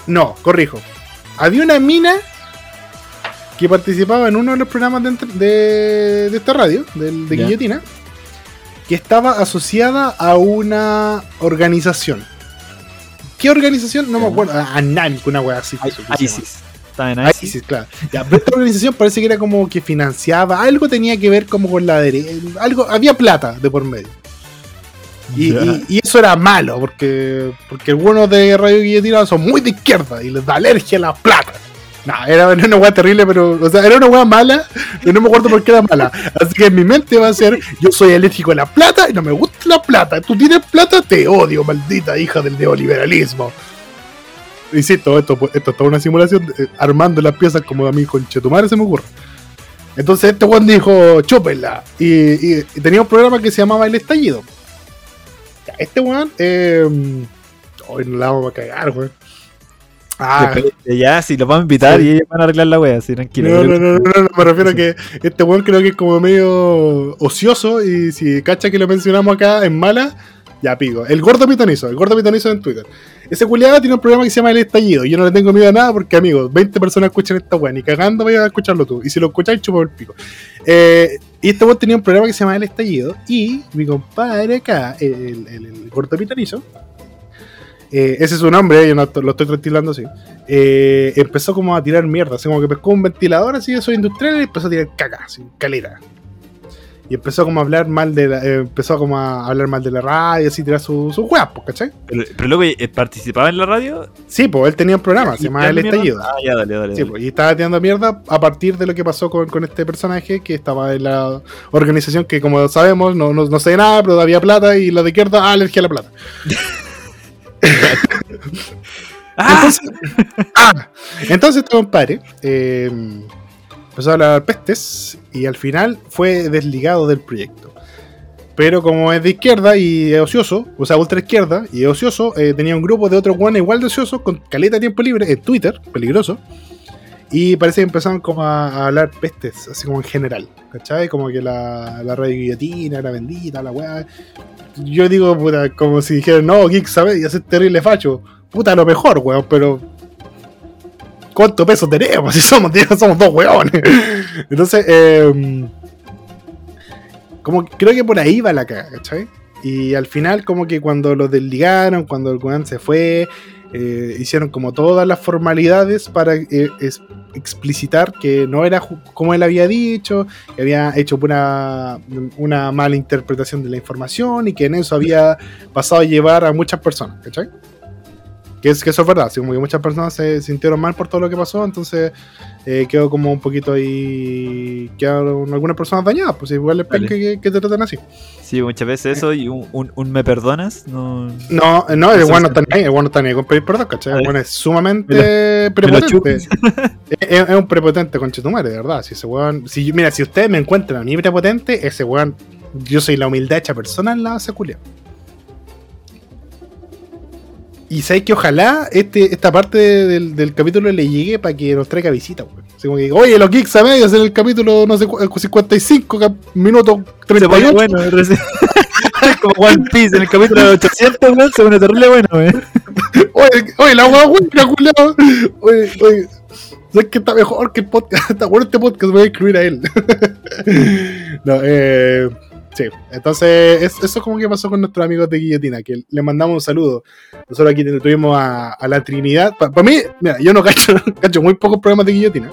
No, corrijo. Había una mina que participaba en uno de los programas de, de, de esta radio, de Ya. Guillotina, que estaba asociada a una organización. ¿Qué organización? No me acuerdo. A ANAMIC, una wea así. ISIS. En ISIS. ISIS, claro. Ya, pero esta organización parece que era como que financiaba, algo tenía que ver como con la derecha, algo, había plata de por medio. Y, Ya. y- y eso era malo, porque, porque algunos de Radio Guillotina son muy de izquierda y les da alergia a la plata. No, era, era una weá terrible, pero, o sea, era una weá mala, y no me acuerdo por qué era mala. Así que en mi mente va a ser, yo soy alérgico a la plata y no me gusta la plata. Tú tienes plata, te odio, maldita hija del neoliberalismo. Insisto, esto, esto es toda una simulación, eh, armando las piezas como a mí con Chetumare se me ocurre. Entonces este weón dijo, chúpenla. Y, y- y tenía un programa que se llamaba El Estallido. Este weón, eh, hoy no la vamos a cagar, weón. Ah, ya, si los vamos a invitar Sí. y ellos van a arreglar la wea, así tranquilo. no, no, no, no, no, no, me refiero a que este weón creo que es como medio ocioso y si cacha que lo mencionamos acá en mala, ya pico. El gordo pitonizo, el gordo pitonizo en Twitter. Ese culiado tiene un programa que se llama El Estallido yo no le tengo miedo a nada porque, amigos, 20 personas escuchan esta weá, ni cagando vaya a escucharlo tú. Y si lo escucháis, chupa el pico. Eh, y este weón tenía un programa que se llama El Estallido y mi compadre acá, el, el, gordo pitonizo, eh, ese es su nombre, yo no lo estoy titulando así. eh, empezó como a tirar mierda, así como que pescó un ventilador así de esos industriales y empezó a tirar caca, así, calera. Y empezó como a hablar mal de la, eh, empezó como a hablar mal de la radio, así tirar sus su weas, pues, ¿cachai? Pero, pero luego eh, participaba en la radio. Sí, pues él tenía un programa, se llamaba El. Estallido. Ah, ya, dale, dale. Sí, dale. pues, y estaba tirando mierda a partir de lo que pasó con, con este personaje que estaba en la organización que, como sabemos, no, no, no sé nada, pero había plata y la de izquierda, ah, alergia a la plata. ¡Ah! Entonces, ah, entonces este compadre eh, empezó a hablar pestes y al final fue desligado del proyecto. Pero como es de izquierda y es ocioso, o sea, ultra izquierda y es ocioso, eh, tenía un grupo de otros guanes igual de ociosos con caleta de tiempo libre en Twitter, peligroso. Y parece que empezaron como a, a hablar pestes, así como en general, ¿cachai? Como que la, la radio guillotina era bendita, la weá. Yo digo, puta, como si dijeran, no, Geek, ¿sabes? Y hacer terrible facho. Puta, lo mejor, weón, pero. ¿Cuánto peso tenemos? Somos, dos weones. Entonces, eh, como creo que por ahí va la caga, ¿cachai? Y al final, como que cuando lo desligaron, cuando el weón se fue, eh, hicieron como todas las formalidades para eh, explicitar que no era como él había dicho, que había hecho una, una mala interpretación de la información y que en eso había pasado a llevar a muchas personas, ¿cachai? Que, es, que eso es verdad, así como que muchas personas se sintieron mal por todo lo que pasó, entonces eh, quedó como un poquito ahí. Quedaron algunas personas dañadas, pues igual es Vale. que, que, te tratan así. Sí, muchas veces eso y un, un, un me perdonas, no. No, no, el bueno está ni ahí, el bueno está ni ahí con pedir perdón, ¿cachai? El bueno es sumamente prepotente. es, es un prepotente conchetumare, de verdad. Si ese weón. Si, mira, si ustedes me encuentran a mí prepotente, ese weón. Yo soy la humildad hecha persona en la base culia. Y sabéis que ojalá este, esta parte del, del capítulo le llegue para que nos traiga visita, como que diga, oye, los geeks a medias en el capítulo, no sé, cu- 55 cap- minutos Se pone 38. bueno, como One Piece en el capítulo de 800, weón, se pone terrible bueno, weón. Oye, oye, la hueá buena, culiao. Oye, oye. ¿Sabes que está mejor que el podcast? Está bueno este podcast, voy a incluir a él. no, eh. Sí, entonces es- eso es como que pasó con nuestros amigos de Guillotina, que le mandamos un saludo. Nosotros aquí tuvimos a, la Trinidad. Para mí, mira, yo no cacho, cacho muy pocos programas de Guillotina.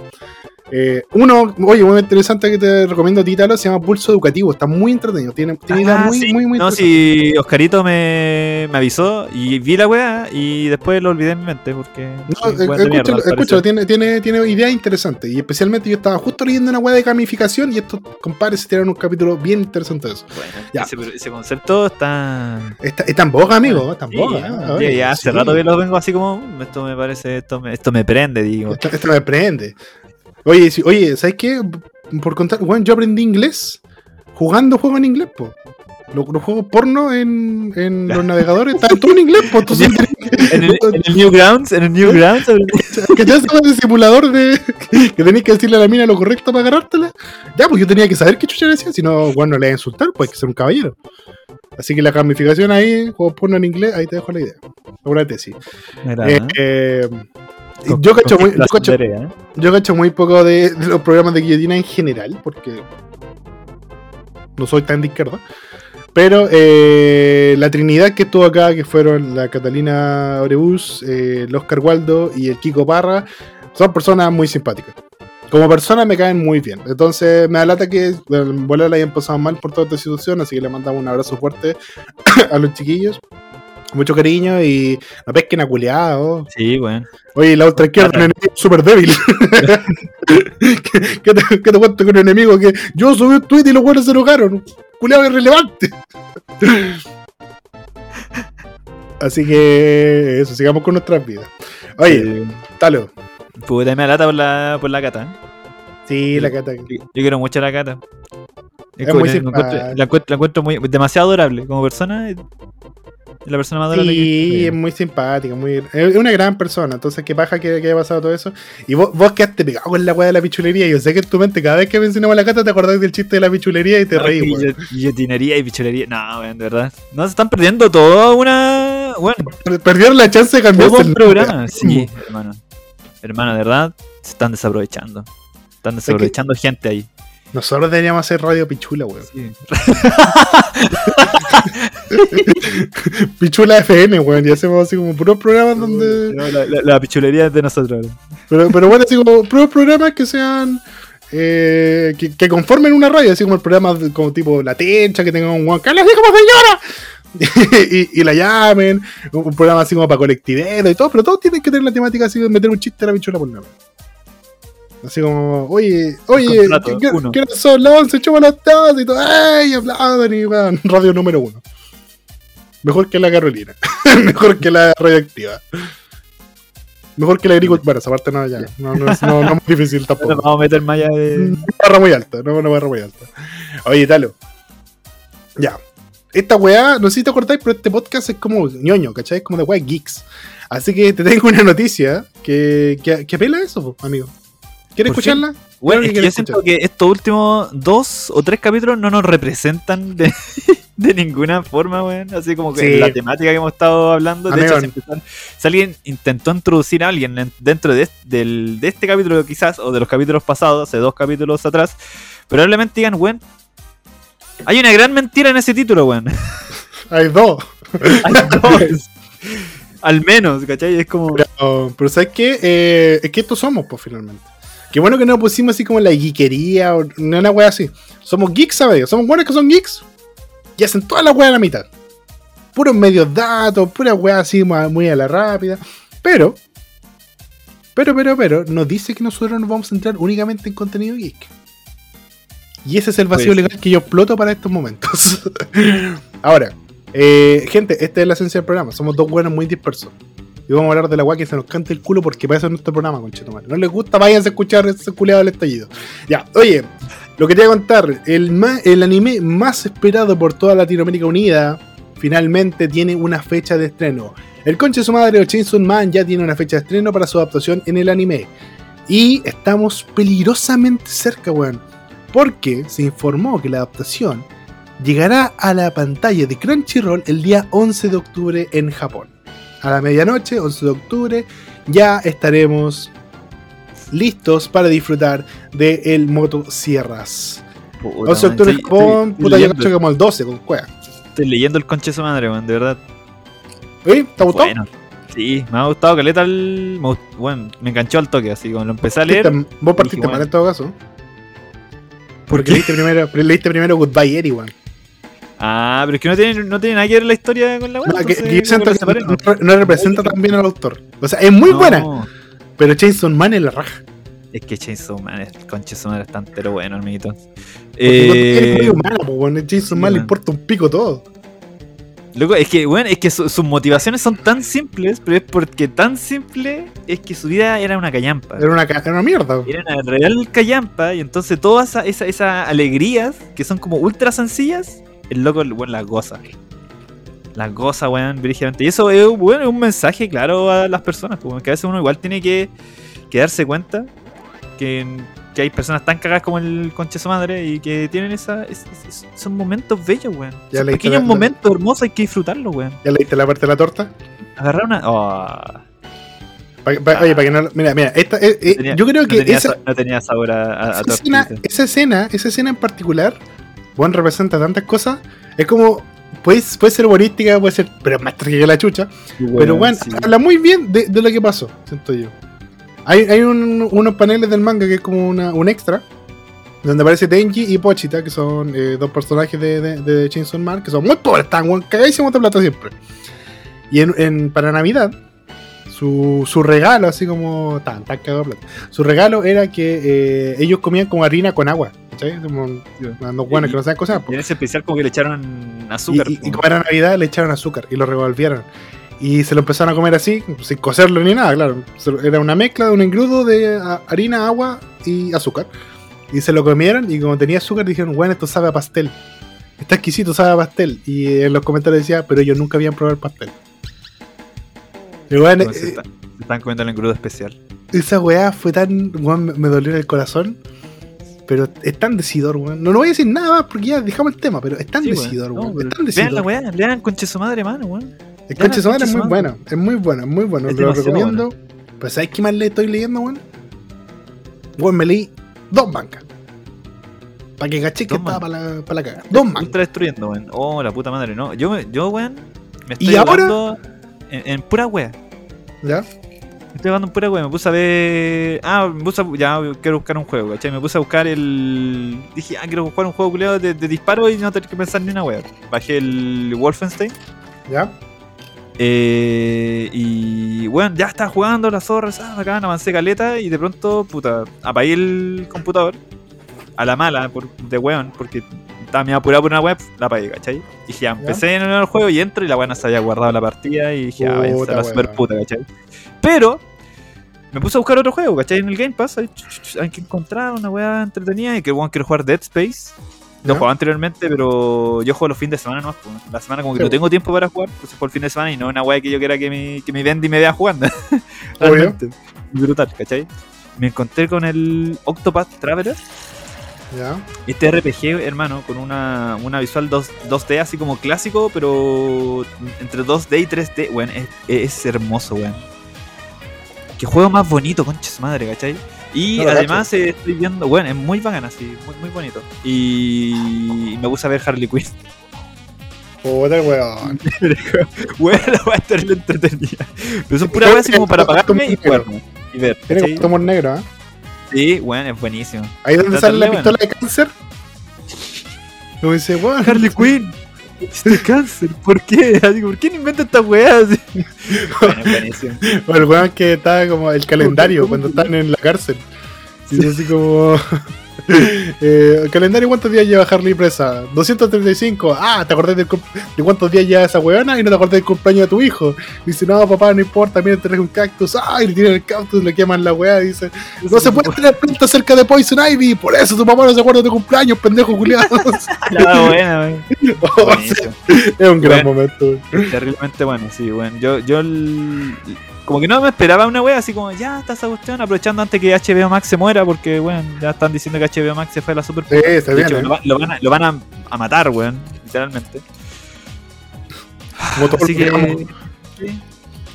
Eh, uno, oye, muy interesante que te recomiendo a ti, Talo, se llama Pulso Educativo. Está muy entretenido. Tiene, tiene ideas Ah, muy, sí. muy, muy No, si Oscarito me, me avisó y vi la weá y después lo olvidé en mi mente porque. No, eh, mierda, escúchalo, tiene, tiene, tiene ideas interesantes. Y especialmente yo estaba justo leyendo una web de gamificación y estos compadres se tiraron un capítulo bien interesante de eso. Bueno, Ya. ese, ese concepto está. Está, está en boga, amigo, está en Sí, boga. ya, ah, ya, hace sí. rato que lo vengo así como. "Mm, Esto me parece, esto me, esto me prende, digo. Esto, esto me prende. Oye, sí, oye, ¿sabes qué? Por contar, bueno, yo aprendí inglés jugando juegos en inglés, po. Los, los juegos porno en, en los navegadores están todo en inglés, po. Entonces, En el, en el Newgrounds, en el Newgrounds, que ya sabes ese simulador de que tenéis que decirle a la mina lo correcto para agarrártela. Ya, pues yo tenía que saber qué chucha decía, si no, bueno, le voy a insultar, pues hay que ser un caballero. Así que la gamificación ahí, juegos porno en inglés, ahí te dejo la idea. Una tesis. Eh, ¿eh? eh, Con- yo cacho muy, yo cacho- ¿eh? yo cacho muy poco de, de los programas de guillotina en general, porque no soy tan de izquierda. Pero eh, la Trinidad que estuvo acá, que fueron la Catalina Orebus, eh, el Oscar Waldo y el Kiko Parra, son personas muy simpáticas. Como personas me caen muy bien. Entonces me da lata que eh, en bola la hayan pasado mal por toda esta situación, así que le mandamos un abrazo fuerte a los chiquillos. Mucho cariño y no pesquen a culeado. Sí, bueno. Oye, la otra izquierda, un enemigo súper débil. ¿Qué, te, qué te cuento con un enemigo que yo subí un tweet y los buenos se enojaron? Culeado irrelevante. Así que eso, sigamos con nuestras vidas. Oye, Eh, Talo. puta, me lata por la, por la cata. ¿eh? Sí, la cata. Yo, yo quiero mucho a la cata. Es como- muy la, la encuentro- la encuentro muy, demasiado adorable como persona. La persona más adorable Sí, que es muy simpática, muy, es una gran persona. Entonces, qué paja que, que haya pasado todo eso. Y vos, vos quedaste pegado con la weá de la pichulería. Yo sé que en tu mente, cada vez que mencionamos a la cata, te acordás del chiste de la pichulería y te No, reís, weón. guillo- Guillotinería y pichulería. No, weón, de verdad. No, se están perdiendo toda una. Bueno, Per- Perdieron la chance de cambiar un programa. Sí, hermano. Hermano, de verdad, se están desaprovechando. Están desaprovechando gente ahí. Nosotros deberíamos hacer radio pichula, weón. Sí. Pichula FM, weón. Y hacemos así como puros programas donde. No, la, la- la pichulería es de nosotros. Pero, pero bueno, así como puros programas que sean. eh, que, que conformen una radio, así como el programa de- como tipo La Tencha, que tenga un Juan Carlos así como señora. y, y la llamen, un, programa así como para colectivero y todo, pero todos tienen que tener la temática así de meter un chiste a la pichula por nada. Así como, oye, oye, Contrato, ¿qué, uno. qué, qué son las 11? Chupa las tazas y todo, ¡ay! Aplaudan y weón, radio número uno. Mejor que la Carolina. Mejor que la radioactiva. Mejor que la agricultura. Bueno, esa parte no, ya. No, no, es, no, no es muy difícil tampoco. vamos a meter más allá de. Una barra muy alta, no una barra muy alta. Oye, Talo. Ya. Esta weá, no sé si te acordáis, pero este podcast es como ñoño, ¿cachai? Es como de weá geeks. Así que te tengo una noticia que, que, que apela a eso, amigo. ¿Quieres escucharla? Bueno, es que yo siento que estos últimos dos o tres capítulos no nos representan de, de ninguna forma, weón. Así como que Sí. la temática que hemos estado hablando. De hecho, si, empezaron- si alguien intentó introducir a alguien en- dentro de, del- de este capítulo, quizás, o de los capítulos pasados, hace dos capítulos atrás, probablemente digan, weón. Hay una gran mentira en ese título, weón. Hay dos. Hay dos. Al menos, ¿cachai? Es como. Pero, pero ¿sabes qué? Eh, es que estos somos, pues, finalmente. Qué bueno que no pusimos así como la geekería o no una wea así. Somos geeks, ¿sabes? Somos buenos que son geeks y hacen toda la wea a la mitad. puros medios datos, pura weá así muy a la rápida. Pero, pero, pero, pero, nos dice que nosotros nos vamos a centrar únicamente en contenido geek. Y ese es el vacío Pues- legal que yo exploto para estos momentos. Ahora, eh, gente, esta es la esencia del programa. Somos dos buenos muy dispersos. Y vamos a hablar de la weá que se nos cante el culo porque para eso es nuestro programa, conchetumare. No les gusta, váyanse a escuchar ese culeado del estallido. Ya, oye, lo que te voy a contar, el, anime más esperado por toda Latinoamérica Unida, finalmente tiene una fecha de estreno. El conche de su madre o Chainsaw Man ya tiene una fecha de estreno para su adaptación en el anime. Y estamos peligrosamente cerca, weón. Porque se informó que la adaptación llegará a la pantalla de Crunchyroll el día 11 de octubre en Japón. A la medianoche, 11 de octubre, ya estaremos listos para disfrutar de el Moto Sierras. Puta, 11 de octubre estoy- Japón, estoy puta, yo leyendo- cacho como el 12 con cueva. Estoy leyendo el conche de su madre, weón, de verdad. ¿Eh? ¿Te gustó? Bueno. Sí, me ha gustado caleta el. me Bueno, me enganchó al toque, así como lo empecé a leer. Vos partiste dije, mal bueno. en todo caso. ¿Por Porque qué? leíste primero, leíste primero Goodbye weón. Ah, pero es que no tiene, no tiene nada que ver la historia con la weá. No, que- entonces que yo siento lo que separé, no, no representa tan bien al autor. O sea, es muy No, buena, pero Chainsaw Man es la raja. Es que Chainsaw Man, el conche madre es tan pero bueno, amiguito. Eri es muy Eh, humana, pues. Chainsaw Man le importa un pico todo. loco, es que, bueno, es que su- sus motivaciones son tan simples, pero es porque tan simple es que su vida era una callampa. Era una, era una mierda. Era una real callampa y entonces todas esas esa, esas alegrías que son como ultra sencillas, el loco bueno, las goza. Las goza, weón, brígidamente. Y eso es, bueno, es un mensaje claro a las personas, pues, que a veces uno igual tiene que, que darse cuenta que, que hay personas tan cagadas como el conche su madre y que tienen esa, es- es- es- son momentos bellos, weón. Son pequeños la- la- momentos hermosos, hay que disfrutarlos, weón. ¿Ya leíste la parte de la torta? Agarrar una. oh, Pa- pa- Oye, para que no. Mira, mira, esta, eh, eh, tenía- yo creo no que tenía, esa, sa- no tenía sabor a, a, esa, escena, esa escena, esa escena en particular, bueno, representa tantas cosas. Es como. Puede, puede ser humorística, puede ser. Pero más que la chucha. Pero bueno, sí. habla muy bien de, de lo que pasó, siento yo. Hay, hay un- unos paneles del manga que es como una, un extra, donde aparece Tenji y Pochita, que son eh, dos personajes de, de, de Chainsaw Man, que son muy pobres, están cagadísimos de plata siempre. Y en, en- para Navidad, su, su regalo, así como tan, tan cagado de plata, su regalo era que eh, ellos comían con harina con agua, ¿cachai? Que no saben cocinar. Y en ese especial como que le echaron azúcar. Y, y- como era Navidad, le echaron azúcar y lo revolvieron. Y se lo empezaron a comer así, sin cocerlo ni nada, claro. Era una mezcla de un engrudo de harina, agua y azúcar. Y se lo comieron y como tenía azúcar dijeron, bueno, esto sabe a pastel. Está exquisito, sabe a pastel. Y en los comentarios decía, pero ellos nunca habían probado el pastel. Y bueno, eh, se están comiendo el engrudo especial. esa weá fue tan. me, me dolió en el corazón. Pero es tan decidor, weón. No, no voy a decir nada más porque ya dejamos el tema, pero es tan Sí, decidor, weón. No, es pero tan Vean la decidor. weá, lean conche su madre, mano, weón. El conche su madre es muy bueno, es muy bueno, es muy bueno. Es Lo recomiendo. Pues ¿sabes qué más le estoy leyendo, weón? Weón, me leí dos mangas. Para que caché que estaba para la, pa' la cagada. Dos. Ultra destruyendo, weón. Oh, la puta madre, no. Yo, yo weón, me ¿Y estoy ahora? ahogando en, en pura weá. ¿Ya? Estoy jugando en pura weá. Me puse a ver. Ah, me puse a... Ya quiero buscar un juego, ¿cachai? Me puse a buscar el. Dije, ah, quiero jugar un juego culiado de, de disparo y no tener que pensar ni una weá. Bajé el Wolfenstein. ¿Ya? Eh, y bueno, ya estaba jugando las zorras, ah, bacán, avancé caleta y de pronto, puta, apagué el computador a la mala, por, de weón, porque estaba medio apurado por una web, la apagué, ¿cachai? Y dije, ya, empecé en el juego y entro y la weá no se había guardado la partida y dije, ah, váyanse a la super weón. puta, ¿cachai? Pero me puse a buscar otro juego, ¿cachai? En el Game Pass hay, hay que encontrar una weá entretenida y que bueno, quiero jugar Dead Space. Lo jugaba anteriormente, pero yo juego los fines de semana nomás. pues. La semana como que Sí. no tengo tiempo para jugar, pues juego el fin de semana y no una weá que yo quiera que mi, que mi Bendy me vea jugando. Realmente. Brutal, ¿cachai? Me encontré con el Octopath Traveler, ¿Ya? este RPG, hermano, con una, una visual 2, 2D así como clásico, pero entre 2D y 3D, weón, es, es hermoso, weón. Qué juego más bonito, concha su madre, ¿cachai? Y No lo además eh, estoy viendo, bueno, es muy bacán así, muy, muy bonito. Y me puse a ver Harley Quinn. Puta, weón. Bueno, la voy a estar entretenida. Pero son pura weas como para apagarme y jugar, ¿no? Y ver. Tiene como humor negro, ¿eh? Sí, bueno, es buenísimo. Ahí donde sale la pistola de cáncer. Como dice, weón. Harley Quinn. Este cáncer, ¿por qué? Así, ¿Por qué no inventa esta weá? Así. Bueno, buenísimo. O el weón que estaba como el calendario cuando están en la cárcel. Y es así como. eh, calendario, ¿cuántos días lleva Harley presa? 235. Ah, ¿te acordás de cuántos días lleva esa weona? Y no te acordás del cumpleaños de tu hijo. Dice, no, papá, no importa, mira, te traje un cactus. Ah, y le tiran el cactus, le queman la weá. Dice, no se puede tener plantas cerca de Poison Ivy. Por eso tu papá no se acuerda de tu cumpleaños, pendejo culiado. La buena, weón. Buenísimo. es un gran Bueno. momento. Terriblemente bueno, sí, bueno. Yo, yo el- como que no me esperaba una wea así como, ya está esa cuestión, aprovechando antes que HBO Max se muera, porque bueno, ya están diciendo que HBO Max se fue a la super. Sí, está bien, hecho, ¿eh? lo, va- lo van, a, lo van a, a matar, weón, literalmente. Así que sí.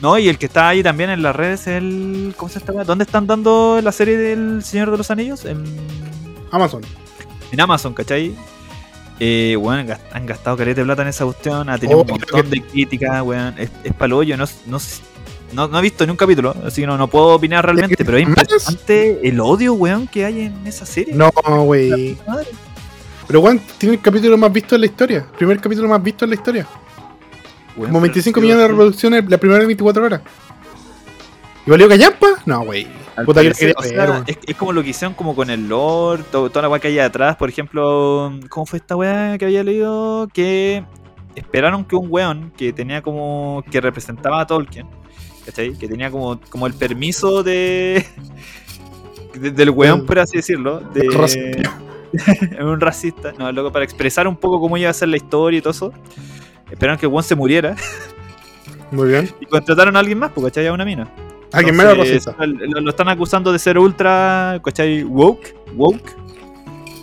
No, y el que está ahí también en las redes es el. ¿Cómo se llama? ¿Dónde están dando la serie del Señor de los Anillos? En, Amazon. en Amazon, ¿cachai? Eh, weón, gas- han gastado careta de plata en esa cuestión, ha tenido Oh, un creo montón que- de críticas, weón. Es, es pa'l hoyo, no, no, no, no he visto ni un capítulo, así que no, no puedo opinar realmente, pero es impresionante el odio, weón, que hay en esa serie. No. Madre. Pero weón, tiene el capítulo más visto en la historia. Primer capítulo más visto en la historia. Como pero 25 sí, millones de reproducciones la primera 24 horas. ¿Y valió callampa? No, güey. O sea, es, es como lo que hicieron como con el lore, to- toda la weá que hay atrás, por ejemplo, ¿cómo fue esta weá que había leído? Que esperaron que un weón que tenía como, que representaba a Tolkien, ¿cachai? Que tenía como, como el permiso de, de- del weón, Mm. por así decirlo, de un racista, no, loco, para expresar un poco cómo iba a ser la historia y todo eso. Esperaron que weón se muriera Muy bien. y contrataron a alguien más, porque ¿cachai? A una mina. Alguien racista. Lo, lo están acusando de ser ultra, ¿cachai? Woke, woke,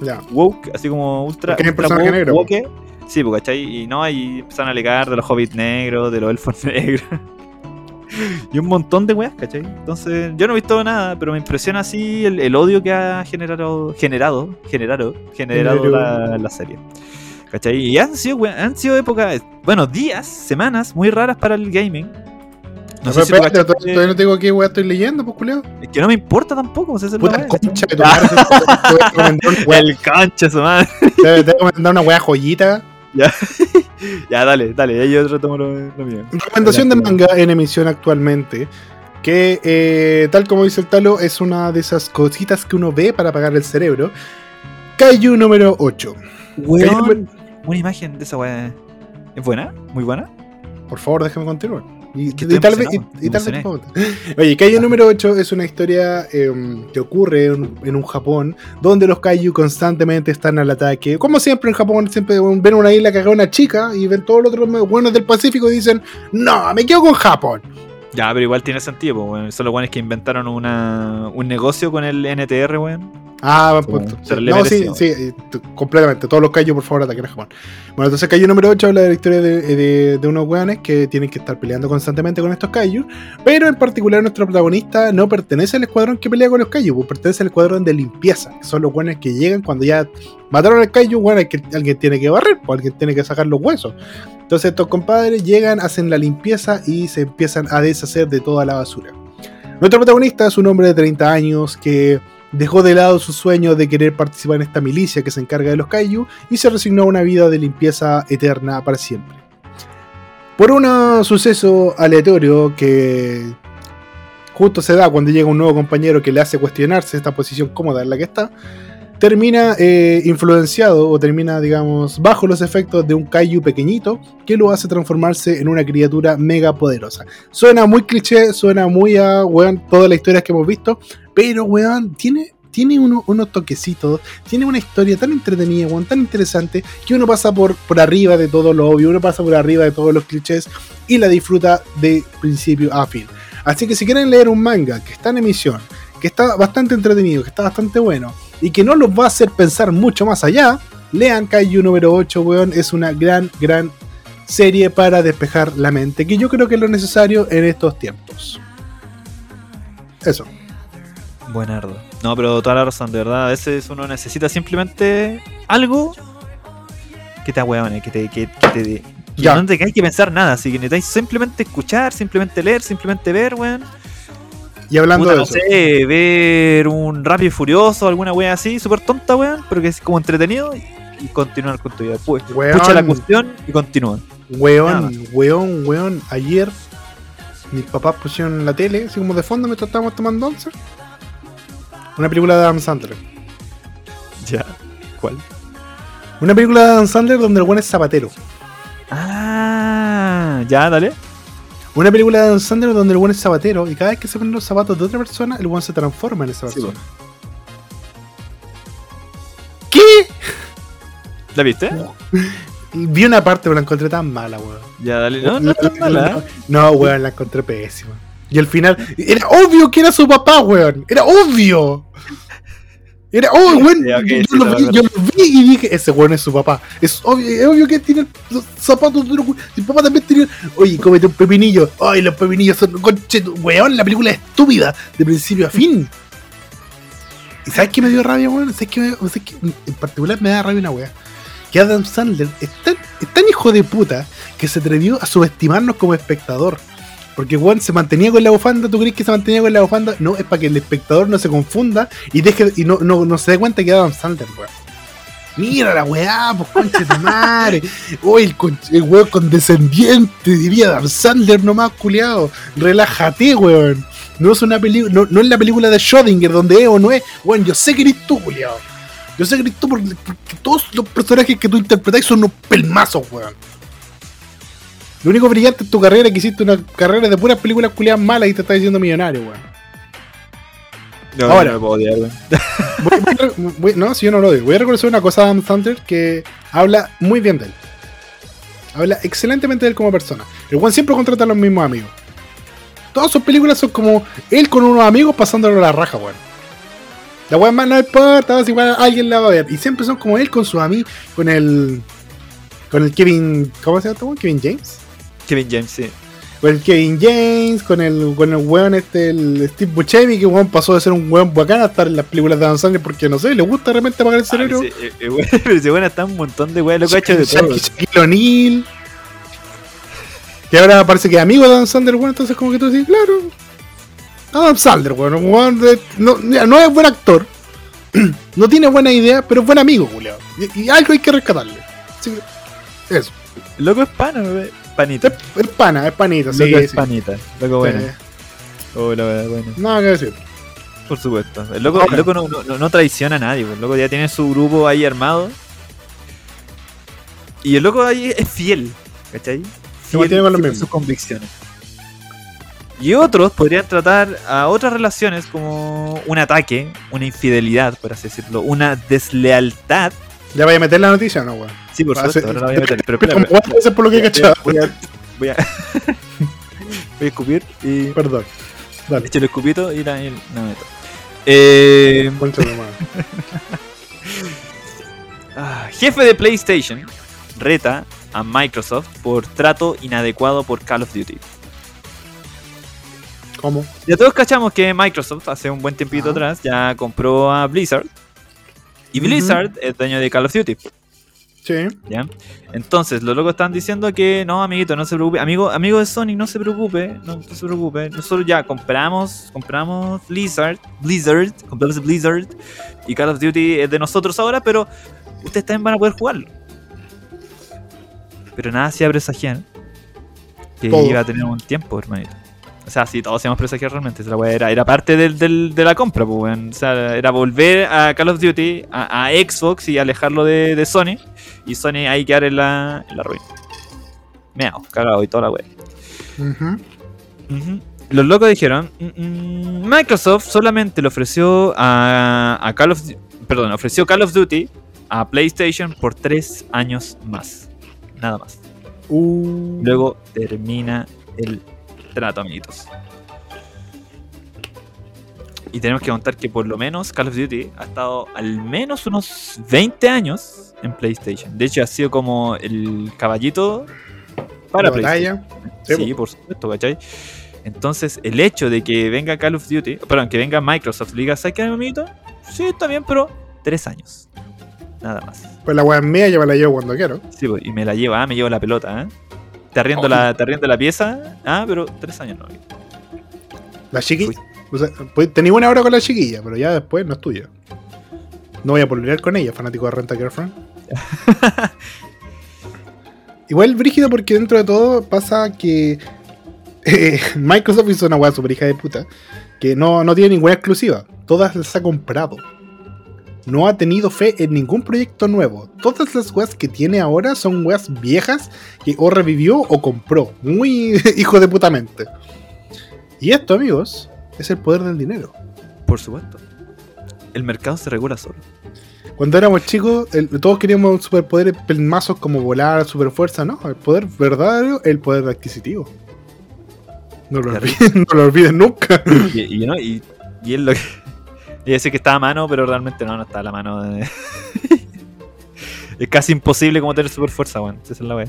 Ya. woke, así como ultra, Porque un ultra woke, negro. woke. Sí, pues, ¿cachai? Y no, y empezaron a alegar de los hobbits negros, de los elfos negros. y un montón de weas, ¿cachai? Entonces, yo no he visto nada, pero me impresiona así el, el odio que ha generado, generado, generado, generado la, la serie. ¿Cachai? Y han sido, han sido épocas, bueno, días, semanas muy raras para el gaming. No, No pero sé si cachaste- todavía no tengo qué weá estoy leyendo, pues culiao. es que no me importa tampoco, o sea, esa es la Puta concha de tu madre. Te voy a recomendar una weá- El concha, su madre. te voy a recomendar una weá joyita. Ya, dale, dale, ahí yo retomo lo, lo mío. Recomendación de manga en emisión actualmente. Que, eh, tal como dice el Talo, es una de esas cositas que uno ve para apagar el cerebro. Kaiju número 8. Weón, una imagen de esa weá. ¿Es buena? ¿Muy buena? Por favor, déjame continuar. Y, tal vez, y, y tal. Oye, Kaiju número 8 es una historia eh, que ocurre en, en un Japón donde los Kaiju constantemente están al ataque. Como siempre en Japón, siempre ven una isla que haga una chica y ven todos los otros buenos del Pacífico y dicen: No, me quedo con Japón. Ya, pero igual tiene sentido, pues, weón. Son los weones que inventaron una, un negocio con el NTR, weón. Ah, punto. se Sí. le No, sí, mereció. sí, eh, t- completamente. Todos los Kaiju, por favor, ataquen a Japón. Bueno, entonces Kaiju número 8 habla de la historia de, de- de unos weones que tienen que estar peleando constantemente con estos Kaiju. Pero en particular, nuestro protagonista no pertenece al escuadrón que pelea con los Kaiju, pues pertenece al escuadrón de limpieza, que son los weones que llegan cuando ya mataron al Kaiju. Bueno, alguien tiene que barrer, pues alguien tiene que sacar los huesos. Entonces, estos compadres llegan, hacen la limpieza y se empiezan a deshacer de toda la basura. Nuestro protagonista es un hombre de 30 años que dejó de lado su sueño de querer participar en esta milicia que se encarga de los Kaiju y se resignó a una vida de limpieza eterna para siempre. Por un suceso aleatorio que justo se da cuando llega un nuevo compañero que le hace cuestionarse esta posición cómoda en la que está, termina eh, influenciado o termina, digamos, bajo los efectos de un Kaiju pequeñito que lo hace transformarse en una criatura mega poderosa. Suena muy cliché, suena muy a, weón, todas las historias que hemos visto, pero, weón, tiene, tiene uno- unos toquecitos, tiene una historia tan entretenida, weón, tan interesante, que uno pasa por, por arriba de todo lo obvio, uno pasa por arriba de todos los clichés y la disfruta de principio a fin. Así que si quieren leer un manga que está en emisión, que está bastante entretenido, que está bastante bueno, y que no los va a hacer pensar mucho más allá, lean Kaiju número 8, weón, es una gran, gran serie para despejar la mente, que yo creo que es lo necesario en estos tiempos. Eso. Buenardo. No, pero toda la razón, de verdad. A veces uno necesita simplemente algo que te ahueone, que te. que, que te que Ya. no te hay que pensar nada, así que necesitáis simplemente escuchar, simplemente leer, simplemente ver, weón. Y hablando Puta, de no eso, sé, ver un Rápido y Furioso, alguna wea así, súper tonta, weón, pero que es como entretenido. y continuar con tu vida. Pues, escucha la cuestión y continúa. Weón, weón, weón. Ayer mis papás pusieron la tele, así como de fondo mientras estábamos tomando once. Una película de Adam Sandler. Ya. ¿Cuál? Una película de Adam Sandler donde el weón es zapatero. Ah, ya, dale. Una película de Adam Sandler donde el weón es zapatero y cada vez que se ponen los zapatos de otra persona, el weón se transforma en esa Sí, persona. ¿Qué? ¿La viste? Vi una parte, pero la encontré tan mala, weón. Ya, dale. No, no es tan mala. ¿eh? No, weón, la encontré pésima. Y al final, era obvio que era su papá, weón. Era obvio. Era. Sí, ok, yo, sí, lo vi, verdad. yo lo vi y dije, ese weón es su papá. Es obvio, es obvio que tiene los zapatos weón. Mi papá también tenía. Oye, cómete un pepinillo. Ay, los pepinillos son. Conche, weón, la película es estúpida. De principio a fin. ¿Y sabes qué me dio rabia, weón? ¿Sabes qué me dio- sabes qué? En particular me da rabia una weá. Que Adam Sandler es tan, es tan hijo de puta que se atrevió a subestimarnos como espectador. Porque weón se mantenía con la bufanda, ¿tú crees que se mantenía con la bufanda? No, es para que el espectador no se confunda y deje y no, no, no se dé cuenta que era Adam Sandler, weón. Mira la weá, pues conche de madre. Uy, el, el weón condescendiente, diría Adam Sandler nomás, culiado. Relájate, weón. No es una película, no, no es la película de Schrödinger donde es o no es. Weón, yo sé que eres tú, culiado. Yo sé que eres tú porque, porque todos los personajes que tú interpretáis son unos pelmazos, weón. Lo único brillante en tu carrera es que hiciste una carrera de puras películas culiadas malas y te estás diciendo millonario, weón. No, Ahora. no me puedo odiar. Voy- voy voy- no, si yo no lo digo. Voy a reconocer una cosa a Adam Sandler que habla muy bien de él. Habla excelentemente de él como persona. El Juan siempre contrata a los mismos amigos. Todas sus películas son como él con unos amigos pasándolo a la raja, weón. La weón más no importa, si igual alguien la va a ver. Y siempre son como él con sus amigos, con el. Con el Kevin. ¿Cómo se llama este weón? Kevin James. Kevin James, sí. Con el Kevin James, con el, con el weón este, el Steve Buscemi, que weón pasó de ser un weón bacán a estar en las películas de Adam Sandler porque no sé, le gusta de repente apagar el cerebro. Ah, ese- eh, güey, pero ese está un montón de güey, lo que ha hecho de todo. Shaq- Shaquille. Que ahora parece que es amigo de Adam Sandler, weón, entonces como que tú dices, claro. Adam Sandler, weón, weón de- no, es buen actor. no tiene buena idea, pero es buen amigo, Julio. Y, y algo hay que rescatarle. Así que, eso. Loco es pana, güey. Panita. Es, pana, es panita, sí, loco es panita. Loco bueno. Oh, la verdad, bueno. Nada que decir. Por supuesto. El loco, Ahora. el loco no, no, no traiciona a nadie, güey. el loco ya tiene su grupo ahí armado. Y el loco ahí es fiel, ¿cachai? Se mantiene con lo fiel mismo. sus convicciones. Y otros podrían tratar a otras relaciones como un ataque, una infidelidad, por así decirlo, una deslealtad. ¿Ya vaya a meter la noticia o no, weón? Sí, por supuesto, ahora la voy a meter. Pero cuatro veces por lo que he Voy cachado. Voy a, voy a, voy a escupir y. Perdón. Dale. Echo el escupito y la. y la meto. Eh, ah, jefe de PlayStation reta a Microsoft por trato inadecuado por Call of Duty. ¿Cómo? Ya todos cachamos que Microsoft hace un buen tiempito Ah. atrás ya compró a Blizzard. Y. Blizzard es dueño de Call of Duty. Sí. ¿ya? Entonces, los locos están diciendo que no, amiguito, no se preocupe. Amigo, amigo de Sonic, no se preocupe. No, no se preocupe. Nosotros ya compramos, compramos Blizzard, Blizzard, compramos Blizzard. Y Call of Duty es de nosotros ahora, pero ustedes también van a poder jugarlo. Pero nada hacía presagiar que Todo. iba a tener un tiempo, hermanito. O sea, sí, todos hacíamos presagiar realmente. Esa weá era, era parte del, del- de la compra, pues. O sea, era volver a Call of Duty, a, a Xbox y alejarlo de, de Sony. Y Sony ahí quedar en la, en la ruina. Meao, cagado y toda la wea. Los locos dijeron, "Mm, mm, Microsoft solamente le ofreció a, a Call of perdón, ofreció Call of Duty a PlayStation por tres años más. Nada más. Uh, Luego termina el trato, amiguitos. Y tenemos que contar que por lo menos Call of Duty ha estado al menos unos 20 años en PlayStation. De hecho, ha sido como el caballito para la PlayStation. Sí, Sí, por supuesto, ¿cachai? Entonces, el hecho de que venga Call of Duty, perdón, que venga Microsoft y diga, ¿sabes qué, amiguito? Sí, está bien, pero tres años. Nada más. Pues la weá mía, yo me la llevo cuando quiero. Sí, y me la lleva, ah, me llevo la pelota, ¿eh? Te arriendo, la, te arriendo la pieza, ah, pero tres años no. La chiquilla. O sea, pues, tenía una hora con la chiquilla, pero ya después no es tuya. No voy a pololear con ella, fanático de Renta Girlfriend. Igual brígido porque dentro de todo pasa que eh, Microsoft hizo una weá super hija de puta. Que no, no tiene ninguna exclusiva. Todas las ha comprado. No ha tenido fe en ningún proyecto nuevo. Todas las weas que tiene ahora son weas viejas que o revivió o compró. Muy hijo de putamente. Y esto, amigos, es el poder del dinero. Por supuesto. El mercado se regula solo. Cuando éramos chicos, el- todos queríamos superpoderes pelmazos como volar, superfuerza, ¿no? El poder verdadero, el poder adquisitivo. No lo olviden, no lo olviden nunca. Y, y, ¿no? y, y es lo que. Y decir que estaba a mano, pero realmente no, no está a la mano. de- es casi imposible como tener super fuerza, weón. Esa es la wea.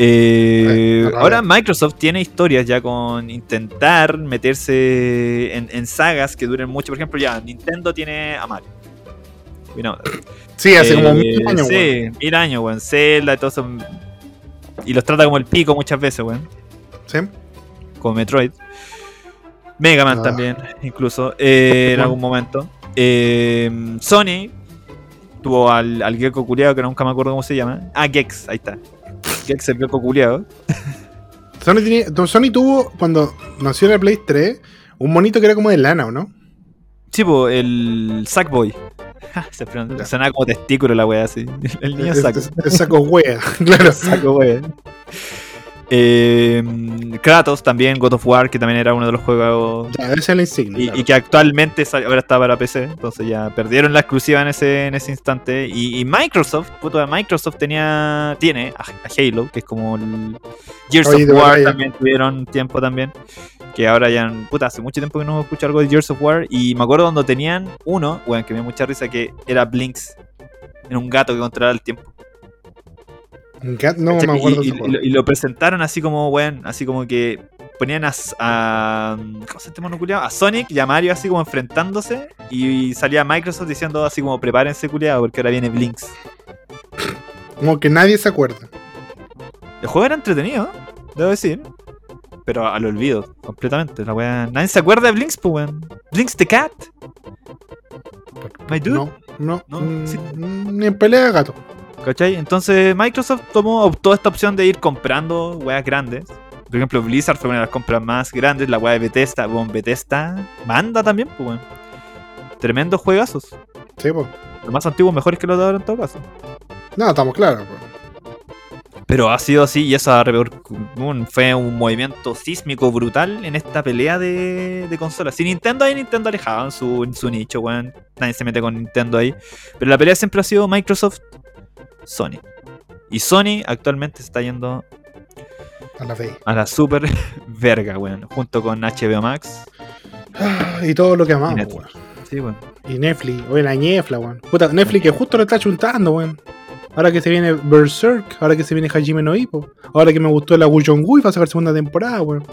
Eh, Ay, ahora. Microsoft tiene historias ya con intentar meterse en, en sagas que duren mucho. Por ejemplo, ya Nintendo tiene a Mario. Sí, hace como eh, mil años, Sí, weón. mil años, weón. Zelda y todo eso. Y los trata como el pico muchas veces, weón ¿Sí? como Metroid. Mega Man Ah. también, incluso, eh, en algún momento. Eh, Sony tuvo al, al gecko culiado, que nunca me acuerdo cómo se llama. Ah, Gex, ahí está. Gex, el gecko culiado. Sony, tenía- Sony tuvo, cuando nació el Play 3, un monito que era como de lana, ¿o no? Sí, po, el Sackboy. Ja, Se sonaba como testículo la wea así. El niño saco. es saco wea, claro. Saco, wea. Eh, Kratos también, God of War, que también era uno de los juegos Ya, esa es la insignia. Y, claro. y que actualmente ahora está para PC, entonces ya perdieron la exclusiva en ese, en ese instante. Y, y Microsoft, puto, Microsoft tenía, tiene a, a Halo, que es como el Gears Oye, of War también tuvieron tiempo también. Que ahora ya, puta, hace mucho tiempo que no escucho algo de Gears of War. Y me acuerdo cuando tenían uno, bueno, que me dio mucha risa, que era Blinks. Era un gato que controlaba el tiempo. Y, lo, y lo presentaron así como, weón, así como que ponían a, a ¿cómo se llama este? A Sonic y a Mario así como enfrentándose y salía Microsoft diciendo así como prepárense culiado porque ahora viene Blinks. Como que nadie se acuerda. El juego era entretenido, debo decir. Pero al olvido, completamente. La wea, nadie se acuerda de Blinks, pues weón. Blinks the Cat. My dude. No, no, No, mm, sí. ni en pelea de gato. ¿Cachai? Entonces Microsoft tomó, optó esta opción de ir comprando weas grandes. Por ejemplo, Blizzard fue una de las compras más grandes. La wea de Bethesda. Bueno, Bethesda manda también, pues weón. Tremendos juegazos. Sí, pues. Los más antiguos mejores que los de ahora en todo caso. No, estamos claros. pues. Pero ha sido así y un- fue un movimiento sísmico brutal en esta pelea de, de consolas. Si Nintendo ahí, Nintendo alejado en su, en su nicho, weón. Nadie se mete con Nintendo ahí. Pero la pelea siempre ha sido Microsoft, Sony. Y Sony actualmente está yendo A la fe. a la super verga, weón. Junto con HBO Max. Ah, Y todo lo que amamos, weón. Sí, weón. Y Netflix, oye, la ñefla, weón. Puta, Netflix que justo lo está chuntando, weón. Ahora que se viene Berserk, ahora que se viene Hajime no Ippo, ahora que me gustó la Wujon Gui para sacar segunda temporada, weón.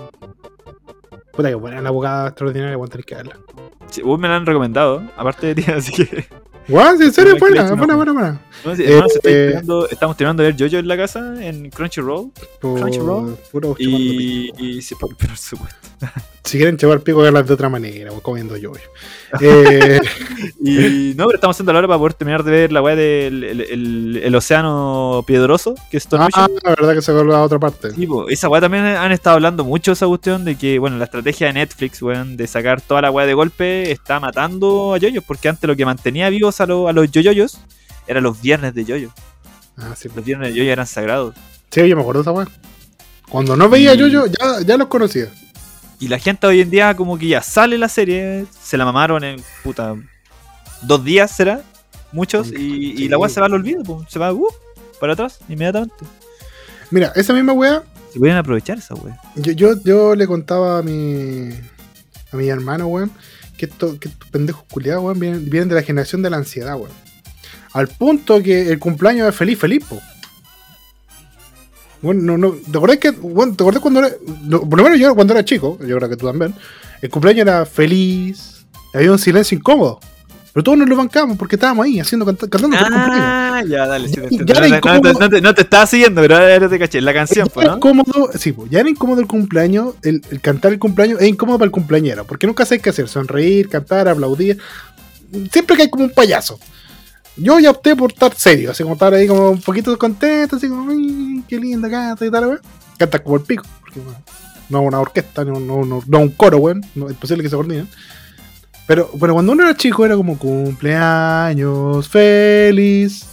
Puta que buena la abogada extraordinaria, weón, tenés que verla. Sí, vos me la han recomendado, aparte de ti, así que. Weón, en serio, buena, buena, buena, buena. Eh, estoy eh. tirando- estamos terminando de ver Jojo en la casa en Crunchyroll. Por- Crunchyroll. puro Y, y sí, por, por supuesto. Si quieren chupar pico, verlas de otra manera, comiendo yo. Eh, Y no, pero estamos haciendo la hora para poder terminar de ver la weá del el, el- el océano piedroso, que es Stone ah, Ocean. la verdad que se colgó a otra parte. Sí, po, esa weá también han estado hablando mucho esa cuestión de que, bueno, la estrategia de Netflix, weón, de sacar toda la weá de golpe está matando a yoyos, porque antes lo que mantenía vivos a, lo- a los yoyoyos eran los viernes de yoyo. Ah, sí, Los viernes de yoyo eran sagrados. sí, yo me acuerdo de esa weón. Cuando no veía Y- yo, yo ya, ya los conocía. Y la gente hoy en día como que ya sale la serie, se la mamaron en puta dos días será, muchos, y, la weá se va al olvido, se va uh, para atrás inmediatamente. Mira, esa misma weá, Se pueden aprovechar esa weá. yo, yo, yo le contaba a mi, a mi hermano, weón, que, esto, que estos pendejos culiados, weón, vienen, vienen de la generación de la ansiedad, weón. Al punto que el cumpleaños es feliz, feliz, po. Bueno, no, no, ¿te acordás que, bueno, te acordás cuando era, no, por lo menos yo cuando era chico, yo creo que tú también, el cumpleaños era feliz, había un silencio incómodo, pero todos nos lo bancamos porque estábamos ahí haciendo, canta- cantando por el cumpleaños. Ah, ya, dale, sí, Ya- no, incómodo. no te, no te estaba siguiendo, pero ahora te caché, la canción, Ya ¿no? incómodo, sí, pues, ya era incómodo el cumpleaños, el, el cantar el cumpleaños es incómodo para el cumpleañero, porque nunca sabes qué hacer, sonreír, cantar, aplaudir, siempre que hay como un payaso. Yo ya opté por estar serio, así como estar ahí como un poquito contento, así como, "Ay, qué linda canta y tal, weón. Canta como el pico, porque bueno, no una orquesta, no, no, un coro, weón. Es posible que se coordinen. Pero, pero cuando uno era chico era como cumpleaños feliz.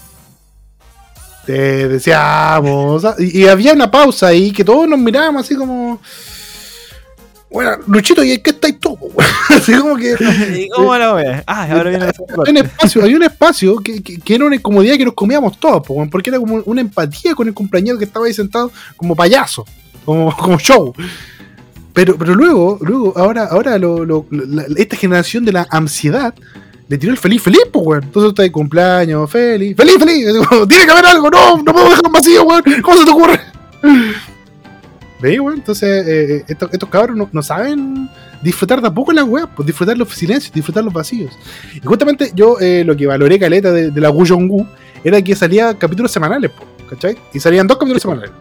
Te deseamos. Y, y había una pausa ahí que todos nos mirábamos así como. Bueno, Luchito, ¿y qué estáis weón?" así como que. ¿Y cómo la wea? Ah, ahora viene la Hay un espacio, hay un espacio que, que- que era una incomodidad que nos comíamos todos, porque era como una empatía con el compañero que estaba ahí sentado como payaso, como, como show. Pero, pero luego, luego, ahora, ahora lo- lo- la- esta generación de la ansiedad le tiró el feliz feliz, pues, weón. Entonces está de cumpleaños, feliz, feliz, feliz. Tiene que haber algo, no, no puedo dejar vacío, weón. ¿Cómo se te ocurre? ¿Veis, weón? Entonces, eh, eh, estos, cabros no, saben disfrutar tampoco las weas, pues disfrutar los silencios, disfrutar los vacíos. Y justamente yo eh, lo que valoré caleta de, de la Wu era que salía capítulos semanales, po, ¿cachai? Y salían dos capítulos semanales.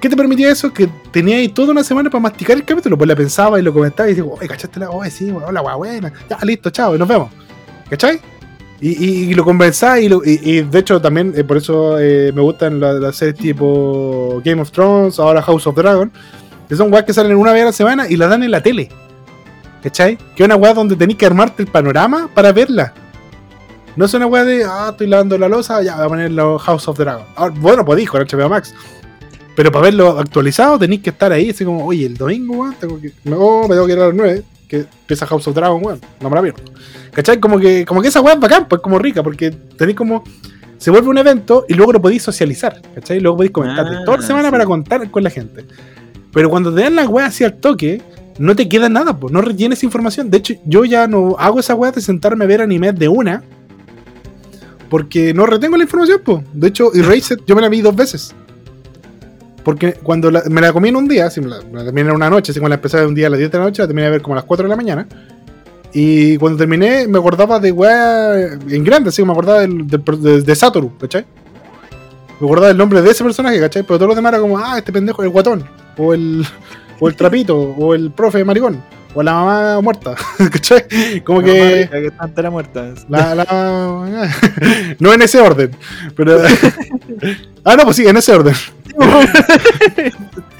¿Qué te permitía eso? Que tenía ahí toda una semana para masticar el capítulo, pues la pensaba y lo comentaba y decía, oye, ¿cachaste la oye, sí, hola, wea buena, ya, listo, chao, y nos vemos. ¿Cachai? Y, y- lo conversaba y, lo- y- de hecho también eh, por eso eh, me gustan la- las series tipo Game of Thrones, ahora House of Dragon, que son weas que salen una vez a la semana y la dan en la tele. ¿Cachai? Que es una wea donde tenés que armarte el panorama para verla. No es una wea de, ah, estoy lavando la losa, ya voy a poner House of Dragon. Ah, bueno, podéis con HBO Max. Pero para verlo actualizado tenéis que estar ahí, así como, oye, el domingo, weón, tengo que. No, me tengo que ir a las 9, que empieza House of Dragon, weón. No me la pierdo. ¿Cachai? Como que, como que esa weá es bacán, pues como rica, porque tenéis como. Se vuelve un evento y luego lo podéis socializar, ¿cachai? Luego podéis comentar Ah, toda la semana sí. para contar con la gente. Pero cuando te dan la weá así al toque, no te queda nada, pues no retienes información. De hecho, yo ya no hago esa weá de sentarme a ver animes de una. Porque no retengo la información, pues. De hecho, Erased yo me la vi dos veces. Porque cuando me la comí en un día, la, terminé en una noche, así como la ver un día a las 10 de la noche, terminé a ver como a las 4 de la mañana. Y cuando terminé, me acordaba de weá en grande, así me acordaba de, de Satoru, ¿cachai? Me acordaba del nombre de ese personaje, ¿cachai? Pero todos los demás era como, ah, este pendejo, el guatón, o el, o el trapito, o el profe maricón, o la mamá muerta, ¿cachai? Como que. que está entera muerta. La, la- no en ese orden, pero. ah, no, pues sí, en ese orden.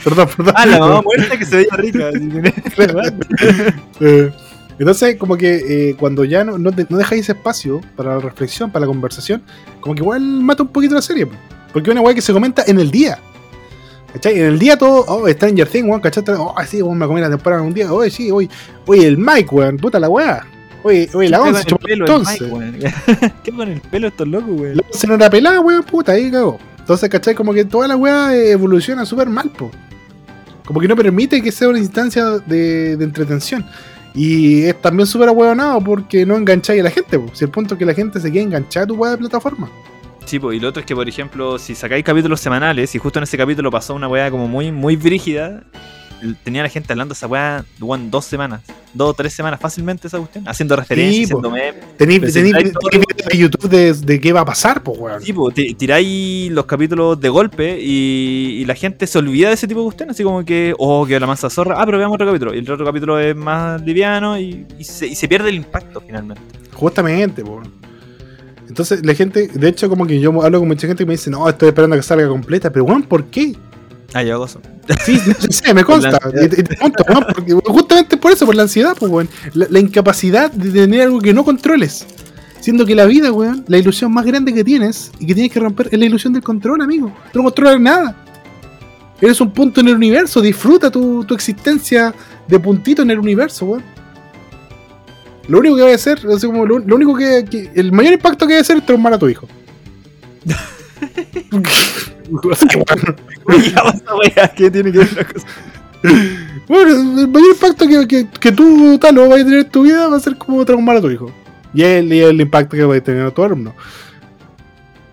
perdón, perdón. Ah, la mamá muerta que se veía rica. que- Eh, entonces, como que eh, cuando ya no, no, no dejáis ese espacio para la reflexión, para la conversación, como que igual mata un poquito la serie. po. Porque es una weá que se comenta en el día. ¿Cachai? En el día todo, oh, Stranger Things, weón, ¿cachai? Oh, sí, weón, me comí la temporada un día. Oye, sí, oye, oye, el Mike, weón, puta la weá. Oye, oye, la ¿Qué once, con el entonces. ¿Qué con el pelo estos locos, weón? La once no era pelada, weón, puta, ahí cagó. Entonces, ¿cachai? Como que toda la weá eh, evoluciona súper mal, po. Como que no permite que sea una instancia de, de entretención. Y es también súper ahueonado porque no engancháis a la gente, po. Si el punto es que la gente se quede enganchada a tu weá de plataforma. Sí, pues, y lo otro es que, por ejemplo, si sacáis capítulos semanales y justo en ese capítulo pasó una weá como muy, muy brígida, tenía la gente hablando de esa weá weón, dos semanas, dos o tres semanas fácilmente esa cuestión, haciendo referencias, Sí, po. haciendo memes. Tenéis de YouTube de, de qué va a pasar, pues, weón. Sí, pues, ti- tiráis los capítulos de golpe y, y la gente se olvida de ese tipo de cuestiones, así como que, oh, que la mansa zorra, ah, pero veamos otro capítulo. Y el otro capítulo es más liviano y, y se, y se pierde el impacto finalmente. Justamente, po. Entonces, la gente, de hecho, como que yo hablo con mucha gente que me dice, no, estoy esperando a que salga completa, pero weón, ¿por qué? Ah, yo eso. Sí, no sé, me consta. Y te, y te pregunto, weón, porque justamente por eso, por la ansiedad, pues, weón. La, la incapacidad de tener algo que no controles. Siendo que la vida, weón, la ilusión más grande que tienes y que tienes que romper es la ilusión del control, amigo. No controlas nada. Eres un punto en el universo, disfruta tu, tu existencia de puntito en el universo, weón. Lo único que voy a hacer, así como lo, lo único que, que- El mayor impacto que voy a hacer es traumar a tu hijo. ¿Qué tiene que ver una cosa? Bueno, el mayor impacto que, que, que tú, tal, vas a tener en tu vida va a ser como traumar a tu hijo. Y el, y el impacto que va a tener a tu alumno.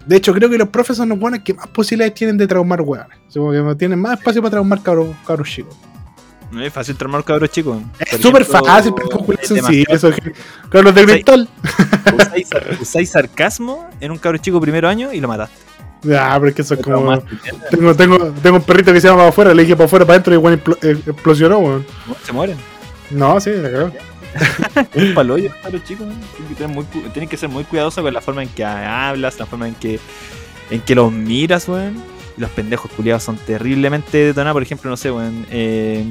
De hecho, creo que los profes son los buenos que más posibilidades tienen de traumar. O sea, que tienen más espacio para traumar cabros, cabros chicos. No es fácil traumar cabros chicos. Es súper fácil, pero con es demasiado- eso es- Cabros de cristal. usáis, sar- usáis sarcasmo en un cabro chico primero año y lo mataste. Ya, pero es que eso es como. ¿entiendes? Tengo, tengo, tengo un perrito que se llama para afuera, le dije para afuera, para adentro y igual explosionó, weón. Se mueren. No, sí, la cagó. un paloyo, claro, chicos. Tienes que, ser muy cuidadoso con la forma en que hablas, la forma en que, en que los miras, weón. Y los pendejos culiados son terriblemente detonados. Por ejemplo, no sé, weón. Eh,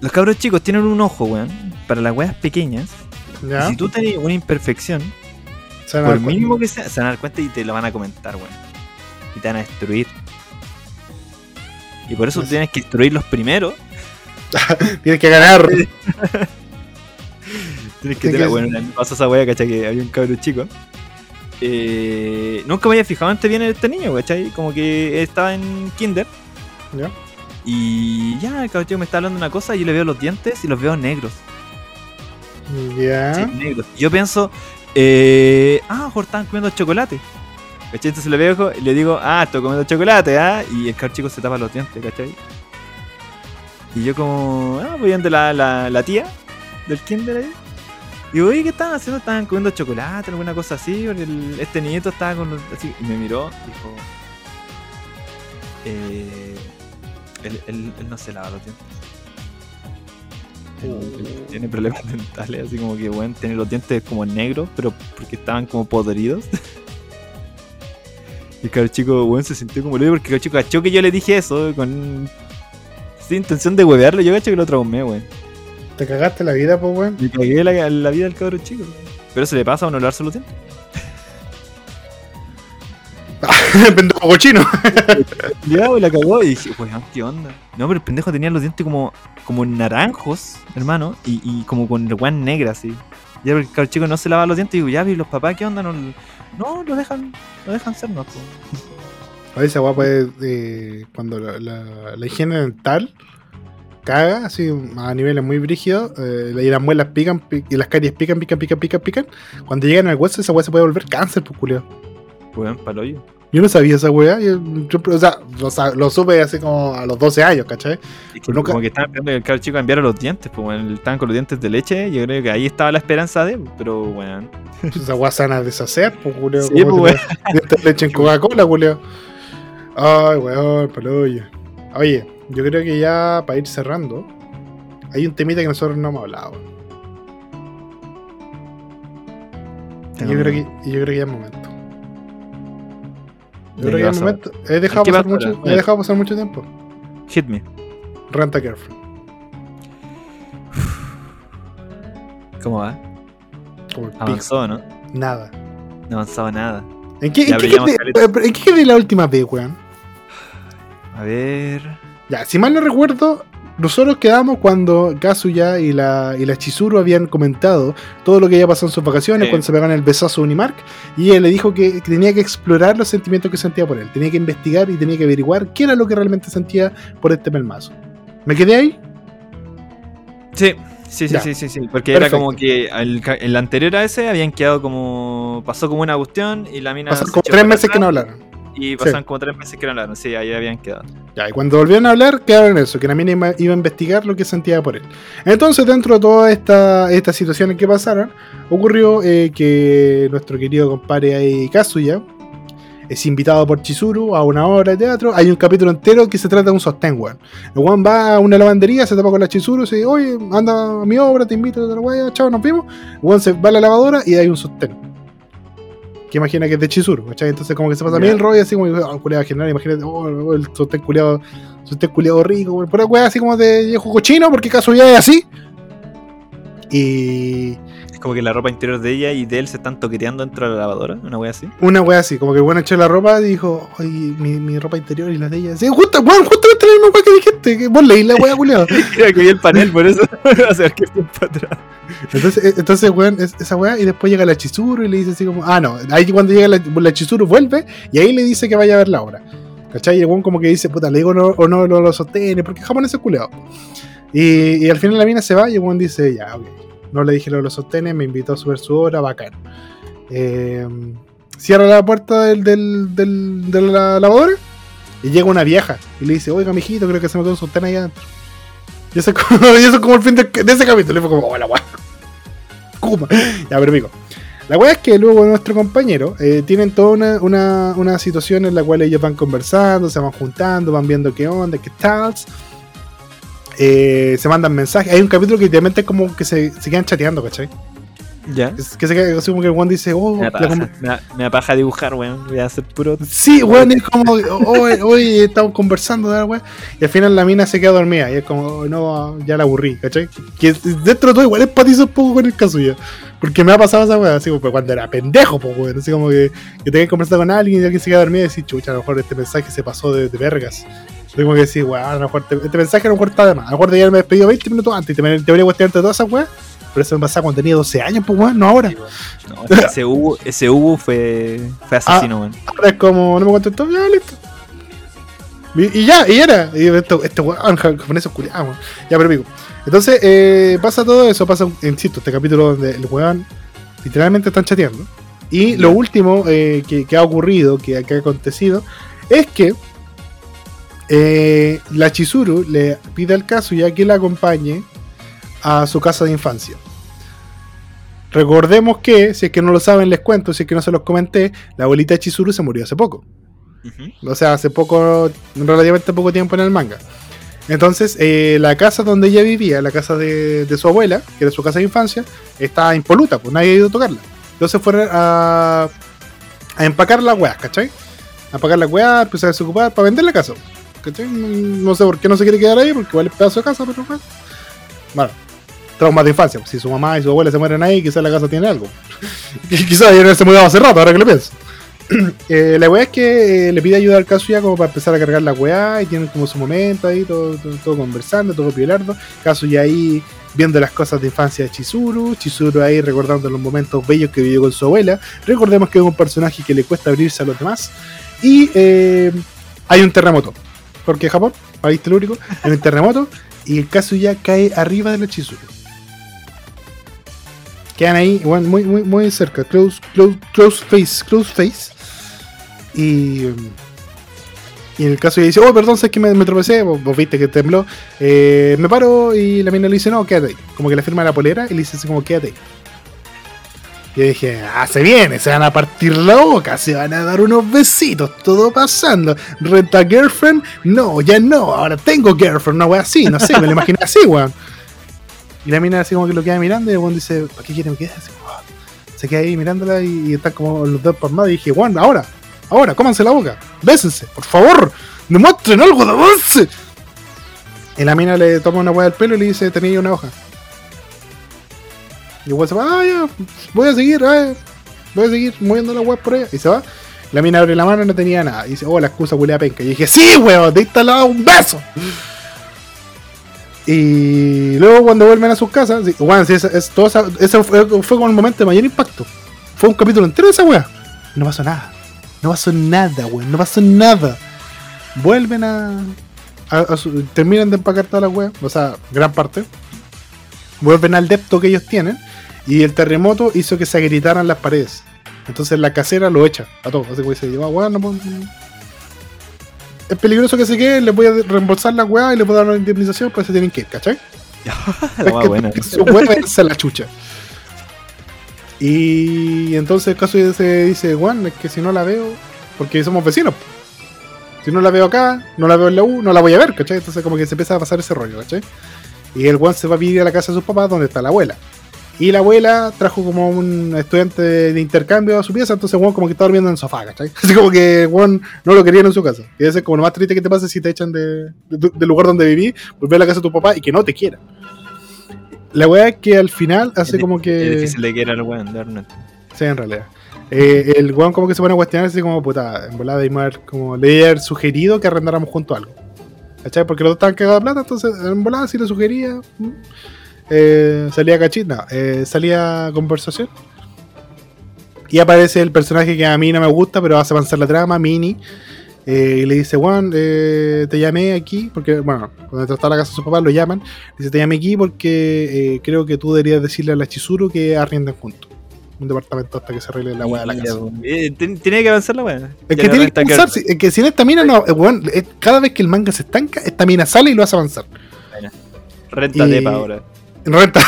los cabros chicos tienen un ojo, weón, para las weas pequeñas. si tú tenés una imperfección, por mínimo que sea, se van a dar cuenta y te lo van a comentar, weón. Y te van a destruir. Y por eso tú tienes que destruir los primeros. tienes que ganar. tienes que tener, bueno, me pasó esa wea, ¿cachai? Que había un cabro chico. Eh, nunca me había fijado antes bien en este niño, ¿cachai? Como que estaba en kinder. ¿Ya? Y ya, el cabrón me está hablando de una cosa y yo le veo los dientes y los veo negros. Ya. Sí, negros. Yo pienso, eh, ah, están comiendo chocolate. ¿Cachai? Entonces le veo y le digo, ah, estoy comiendo chocolate, ¿ah? Y el chico se tapa los dientes, ¿cachai? Y yo como, ah, voy ante la, la, la tía del kinder ahí. Y digo, oye, ¿qué estaban haciendo? Estaban comiendo chocolate, alguna cosa así. Porque este niñito estaba con los, así. Y me miró, dijo, eh él, no se lava los dientes. Él, tiene problemas dentales, así como que, bueno, tiene los dientes como negros, pero porque estaban como podridos. y el chico, bueno, se sintió como libre porque el chico cachó que yo le dije eso con sin intención de huevearlo. Yo cacho que lo traumé, weón. ¿Te cagaste la vida, pues, weón? Me cagué la, la vida del cabrón chico. Pero se le pasa a no lavarse los dientes. pendejo cochino. ya, güey, la cagó y dije, weón, ¿qué onda? No, pero el pendejo tenía los dientes como, como naranjos, hermano, y, y como con weón negra, así. Ya, porque el chico no se lava los dientes y digo, ya, vi los papás, ¿qué onda? No, no lo dejan, lo dejan ser, no. A veces, guapa, eh, cuando la, la, higiene dental caga, así a niveles muy brígidos, eh, y las muelas pican, y las caries pican, pican, pican, pican, pican. Cuando llegan al hueso, esa weá se puede volver cáncer, pues, culio. Weón, paloyo. Yo no sabía esa weá. Yo, o sea, lo, supe así como a los 12 años, ¿cachai? Como que estaban esperando que el cabro chico enviara los dientes, pues bueno, estaban con los dientes de leche. Yo creo que ahí estaba la esperanza de, pero bueno. Esa weá van a deshacer, pues, Julio. Sí, pues, Dientes de leche en Coca-Cola, Julio. Ay, weón, paloyo. Oye, yo creo que ya para ir cerrando, hay un temita que nosotros no hemos hablado. Yo creo, que, yo creo que ya es momento. Yo creo que en momento he dejado, pasar mucho, he dejado pasar mucho tiempo. Hit me. Renta Girlfriend. ¿Cómo va? Como Avanzó, ¿no? Nada. No avanzaba nada. ¿En qué, ¿en qué, ¿en qué quedé la última vez, weón? A ver. Ya, si mal no recuerdo, nosotros quedamos cuando Kazuya y la, y la Chizuru habían comentado todo lo que había pasado en sus vacaciones, cuando se pegaron el besazo a Unimark, y él le dijo que tenía que explorar los sentimientos que sentía por él, tenía que investigar y tenía que averiguar qué era lo que realmente sentía por este pelmazo. ¿Me quedé ahí? Sí, sí, sí, sí, sí, sí, porque era como que el, el, anterior a ese habían quedado como. pasó como una cuestión y la mina. Pasaron como tres meses que no hablaron. Y pasaron como tres meses que no hablaron, sí, ahí habían quedado. Ya, y cuando volvieron a hablar, quedaron en eso, que la mina iba, a investigar lo que sentía por él. Entonces, dentro de todas estas esta situaciones que pasaron, ocurrió eh, que nuestro querido compadre ahí, Kazuya, es invitado por Chizuru a una obra de teatro. Hay un capítulo entero que se trata de un sostén, weón. El weón va a una lavandería, se tapa con la Chizuru, se dice, oye, anda a mi obra, te invito a la chao, nos vimos. El weón se va a la lavadora y hay un sostén que imagina que es de Chizuru, ¿cachai? Entonces como que se pasa a mí el rollo así como, oh, culiado general, imagínate, oh, el sostén culiado, sostén culiado rico, pura weá así como de viejo cochino, porque caso ya es así. Y... Es como que la ropa interior de ella y de él se están toqueteando dentro de la lavadora, una wea así. Una wea así, como que el bueno echó la ropa y dijo, ay, mi, mi, ropa interior y la de ella. Sí, justo, bueno, la misma que dijiste, que vos leí la wea culiado. Creo que vi el panel, por eso hacer que para atrás. Entonces, eh, entonces weón, esa weá, y después llega la Chizuru y le dice así como, ah, no, ahí cuando llega la, la Chizuru vuelve y ahí le dice que vaya a ver la obra. ¿Cachai? Y el weón como que dice, puta, le digo no, o no lo, lo sostiene, porque japonés es culeado. Y, y, al final la mina se va y el weón dice, ya, ok. No le dije lo lo sostiene, me invitó a subir su obra, bacán. Eh, cierra la puerta del, del, del, de la lavadora y llega una vieja y le dice, oiga, mijito, creo que se me quedó un sostén ahí adentro. Y eso, es como el fin de, ese capítulo. Y fue como, hola, weón. Ya, pero amigo. La weá es que luego nuestro compañero eh, tienen toda una, una, una, situación en la cual ellos van conversando, se van juntando, van viendo qué onda, qué tal. eh, se mandan mensajes. Hay un capítulo que literalmente es como que se, se quedan chateando, ¿cachai? Ya. Es que se así como que weón dice, oh, Me apaja, me, da- me apaja dibujar, weón. Voy a hacer puro. Sí, weón, es como, hoy, hoy estamos conversando, de weón. Y al final la mina se queda dormida. Y es como, oh, no, ya la aburrí, ¿cachai? Que dentro de todo igual empatizo un poco con el caso ya. Porque me ha pasado esa weón, así como pues, cuando era pendejo, pues weón. Así como que, que tenía que conversar con alguien y alguien se queda dormido y decir, chucha, a lo mejor este mensaje se pasó de, de vergas. Tengo que decir, weón, a lo mejor te- este mensaje a lo mejor está de más. A lo mejor de haberme despedido 20 minutos antes y te, te habría cuestionado todas esas weas. Pero eso me pasaba cuando tenía 12 años, pues weón, no ahora. No, es ese Hugo, ese Hugo fue, fue asesino, weón. Ahora es como, no me contestó, ya listo. Y, y ya, y era. Y esto, este weón, japonés culiado, weón. Ya, pero pico. Entonces, eh, pasa todo eso, pasa, insisto, este capítulo donde el weón literalmente están chateando. Y lo último eh, que, que ha ocurrido, que, que ha acontecido, es que eh, la Chizuru le pide al Kazuya que la acompañe a su casa de infancia. Recordemos que, si es que no lo saben, les cuento, si es que no se los comenté, la abuelita de Chizuru se murió hace poco. O sea, hace poco, relativamente poco tiempo en el manga. Entonces, eh, la casa donde ella vivía, la casa de, de su abuela, que era su casa de infancia, está impoluta, pues nadie ha ido a tocarla. Entonces fueron a, a empacar las weas, ¿cachai? A empacar las weas, empezar a desocupar para vender la casa. ¿Cachai? No no sé por qué no se quiere quedar ahí, porque igual es pedazo de casa, pero bueno. Bueno, traumas de infancia. Si su mamá y su abuela se mueren ahí, quizás la casa tiene algo. quizás ya no se mudado hace rato, ahora que lo pienso. Eh, la weá es que eh, le pide ayuda al Kazuya como para empezar a cargar la weá y tienen como su momento ahí, todo, todo, todo conversando, todo piolardo. Kazuya ahí viendo las cosas de infancia de Chizuru, Chizuru ahí recordando los momentos bellos que vivió con su abuela. Recordemos que es un personaje que le cuesta abrirse a los demás. Y eh, hay un terremoto, porque Japón, país telúrico, hay un terremoto y el Kazuya cae arriba de la Chizuru. Quedan ahí, bueno, muy, muy, muy cerca, close, close, close face, close face. Y, y en el caso ella dice, oh, perdón, sé que me, me tropecé, vos, viste que tembló. Eh, me paro y la mina le dice, no, quédate. Como que le firma la polera y le dice así como, quédate ahí. Yo dije, ah, se viene, se van a partir la boca, se van a dar unos besitos, todo pasando. ¿Renta girlfriend? No, ya no, ahora tengo girlfriend, una wea así, no sé, me lo imaginé así, weón. Y la mina así como que lo queda mirando y el dice, ¿para qué quiere me quedar? Así, "Oh". Se queda ahí mirándola y, y están como los dos palmados y dije, weón, ahora, ahora, cómanse la boca, bésense, por favor, demuestren algo de avance. Y la mina le toma una hueá del pelo y le dice, tenía una hoja. Y el se va, ah, ya, voy a seguir, eh, voy a seguir moviendo la hueá por ella. Y se va. La mina abre la mano y no tenía nada. Y dice, oh, la excusa huele a penca. Y dije, sí, weón, te instalado un beso. Y luego cuando vuelven a sus casas, weón, sí, es- todo esa- ese fue, fue como el momento de mayor impacto. Fue un capítulo entero de esa weá. No pasó nada. No pasó nada, weón. No pasó nada. Vuelven a. terminan de empacar toda la weá. O sea, gran parte. Vuelven al depto que ellos tienen. Y el terremoto hizo que se agritaran las paredes. Entonces la casera lo echa a todos. Así que se lleva, weón, no Es peligroso que se queden, les voy a reembolsar la weá y les puedo dar una indemnización, pues se tienen que ir, ¿cachai? La wea que, buena. que su weá es la chucha. Y entonces el caso se dice, Juan, es que si no la veo, porque somos vecinos. Si no la veo acá, no la veo en la U, no la voy a ver, ¿cachai? Entonces como que se empieza a pasar ese rollo, ¿cachai? Y el Juan se va a vivir a la casa de sus papás donde está la abuela. Y la abuela trajo como un estudiante de intercambio a su pieza, entonces Juan como que está durmiendo en el sofá, ¿cachai? Así como que Juan no lo querían en su casa. Y ese es como lo más triste que te pasa si te echan de, de tu- del lugar donde viví, volver a la casa de tu papá y que no te quieran. La weá es que al final hace Es como que... Es difícil de que era el weón, de. Sí, en realidad. Eh, el weón como que se pone a cuestionarse como, puta, en volada de haber como le iba a haber sugerido que arrendáramos juntos algo. ¿Cachai? Porque los dos estaban cagados de plata, entonces en volada sí le sugería. mm, eh, salía cachita, no, eh, salía conversación. Y aparece el personaje que a mí no me gusta, pero hace avanzar la trama, Mini. eh, y le dice, Juan, eh, te llamé aquí, porque, bueno, cuando está la casa de su papá lo llaman. Dice, te llamé aquí porque eh, creo que tú deberías decirle a la Chizuru que arrienden juntos. Un departamento hasta que se arregle la weá de la casa. weón. Eh, Tiene que avanzar la weá. Es que tiene que renta avanzar, si- es que si en esta mina no, weón, cada vez que el manga se estanca, esta mina sale y lo hace avanzar. Renta Y- depa ahora. Renta.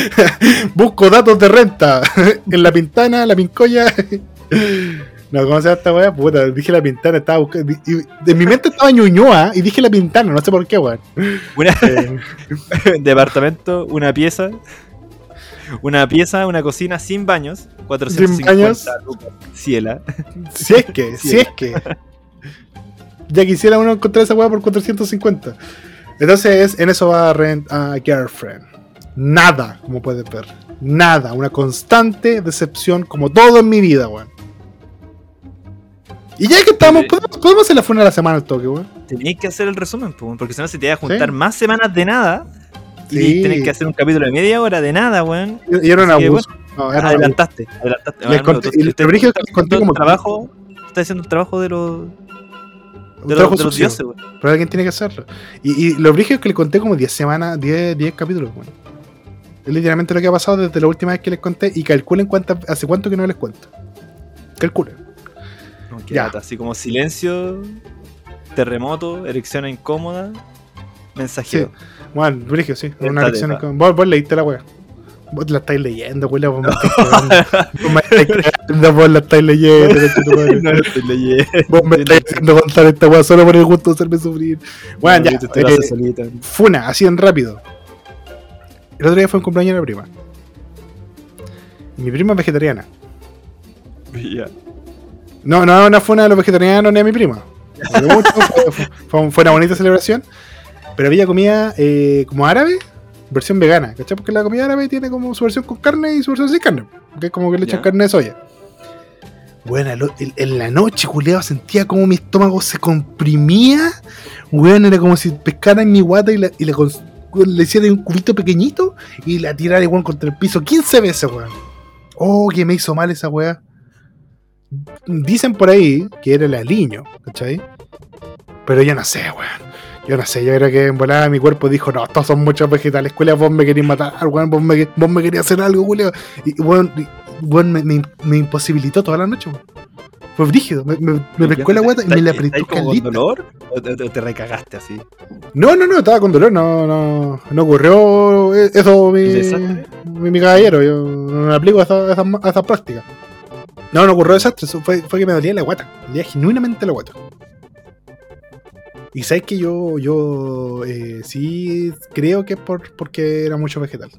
Busco datos de renta. en la pintana, la pincoya. No, ¿cómo se llama esta weá? Puta, dije la pintana, estaba buscando. de mi mente estaba Ñuñoa y dije la pintana, no sé por qué, weón. Una, Eh, departamento, una pieza. Una pieza, una cocina sin baños. 450 baños. lucas. Ciela. si es que, si es que. Ya quisiera uno encontrar esa weá por 450. Entonces, en eso va Rent a Girlfriend. Nada, como puedes ver. Nada. Una constante decepción, como todo en mi vida, weón. Y ya que estamos, podemos, podemos hacer la funa de la semana al toque, weón. Tenéis que hacer el resumen, po, porque si no se te va a juntar Sí. más semanas de nada. Y Sí. tenés que hacer un capítulo de media hora de nada, weón. Y era un Así que. No, era. Adelantaste, adelantaste. Les Ah, conté- tú- y tú- como- trabajo. Estás haciendo el trabajo de los, de los, de los dioses. Pero alguien tiene que hacerlo. Y, y lo brígido es que le conté como 10 semanas, 10, 10 capítulos, weón. Es literalmente lo que ha pasado desde la última vez que les conté. Y calculen cuánta, hace cuánto que no les cuento. Calculen. Que Ya. Así como silencio, terremoto, erección incómoda, mensajero. Bueno, brígido, sí. Una de- con- Vos, vos leíste la wea. Vos la estáis leyendo, weón. Vos me estáis cagando. Vos estáis la estáis leyendo. No lo estoy leyendo. Vos me estáis haciendo contar esta wea solo por el gusto de hacerme sufrir. Bueno, ya. Eh. Funa, así en rápido. El otro día fue un cumpleaños de la prima. Mi prima es vegetariana. Ya. No, no, no fue una de los vegetarianos ni a mi prima. Fue una bonita celebración. Pero había comida eh, como árabe, versión vegana. ¿Cachai? Porque la comida árabe tiene como su versión con carne y su versión sin carne. Que es como que le echan carne de soya. Bueno, en, la noche, culeado, sentía como mi estómago se comprimía. Weón, era como si pescara en mi guata y, la, y le, cons- le hiciera un cubito pequeñito y la tirara igual contra el piso 15 veces, weón. Oh, que me hizo mal esa weá. Dicen por ahí que era el aliño, ¿cachai? Pero yo no sé, weón. Yo no sé, yo creo que en volada mi cuerpo dijo, no, estos son muchos vegetales, culia, vos me querías matar, weón, vos me, vos me querías hacer algo, culia. Y weón, weón, me, me- me imposibilitó toda la noche, weón. Fue brígido, me, me, me pescó la guata y me la apretó ¿Estás como con dolor? ¿O te, recagaste así? No, no, no, estaba con dolor, no, no, no ocurrió eso, mi, mi, mi caballero, yo no me aplico a esas a esas- a esas prácticas. No, no ocurrió desastre, fue, fue que me dolía la guata, me dolía genuinamente la guata. Y sabes que yo, yo eh, sí creo que es por, porque era mucho vegetal.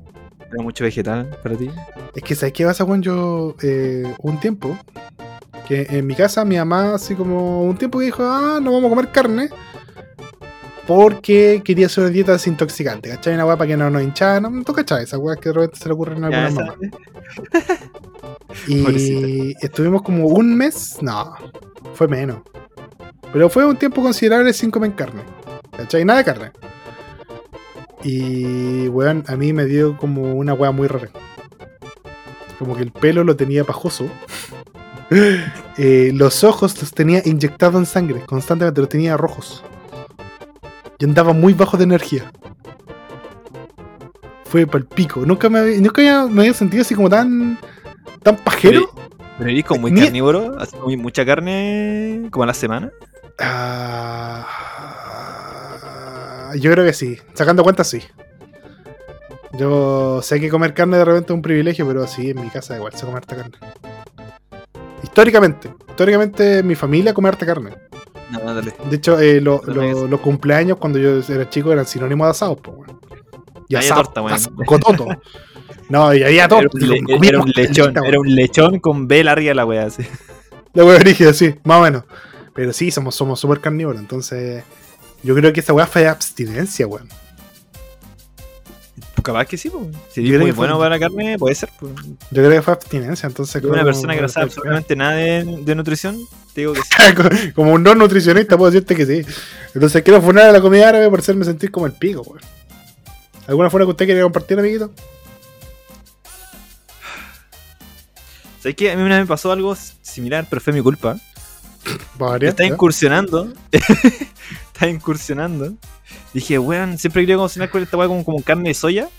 ¿Era mucho vegetal para ti? Es que sabes qué pasa, Juan, yo eh, un tiempo que en mi casa mi mamá así como un tiempo que dijo, ah, no vamos a comer carne porque quería hacer una dieta desintoxicante, ¿cachai? Una weá para que no nos hinchara, no, ¿tú cachai? Esas weas que de repente se le ocurren a algunas esa- mamás. Y Pobrecita. estuvimos como un mes, no, fue menos. Pero fue un tiempo considerable sin comer carne, ¿cachai? Nada de carne. Y, weón, a mí me dio como una weá muy rara. Como que el pelo lo tenía pajoso. Eh, los ojos los tenía inyectados en sangre, constantemente los tenía rojos. Yo andaba muy bajo de energía. Fue pal pico. Nunca me había, nunca había- me había sentido así como tan. tan pajero. ¿Pero eres como muy carnívoro? ¿Así comí mucha carne como a la semana? Ah, yo creo que sí. Sacando cuentas, sí. Yo sé que comer carne de repente es un privilegio, pero sí, en mi casa igual se come harta carne. Históricamente, históricamente en mi familia come harta carne. No, dale. De hecho, eh, lo- lo- los cumpleaños cuando yo era chico eran sinónimos de asados, pues, weón. Y asado, torta, weón. asado, cototo. No, y había Era torta. un, le- era un lechón, caleta, era un lechón con B larga la wea así. La wea brígida, sí, más o menos. Pero sí, somos somos súper carnívoros, entonces. Yo creo que esta weá fue de abstinencia, weón. Pues capaz que sí, pues. Si muy que fue- bueno para la carne, puede ser. Pues. Yo creo que fue abstinencia, entonces. Yo, una como- persona que no sabe absolutamente nada de, de nutrición, te digo que sí. como un no nutricionista, puedo decirte que sí. Entonces quiero funar a la comida árabe por hacerme sentir como el pico, weón. ¿Alguna forma que usted quiera compartir, amiguito? ¿Sabes qué? A mí una vez me pasó algo similar, pero fue mi culpa. ¿Ya? incursionando. Estaba incursionando. Dije, weón, siempre quería cocinar con esta weá como, como carne de soya.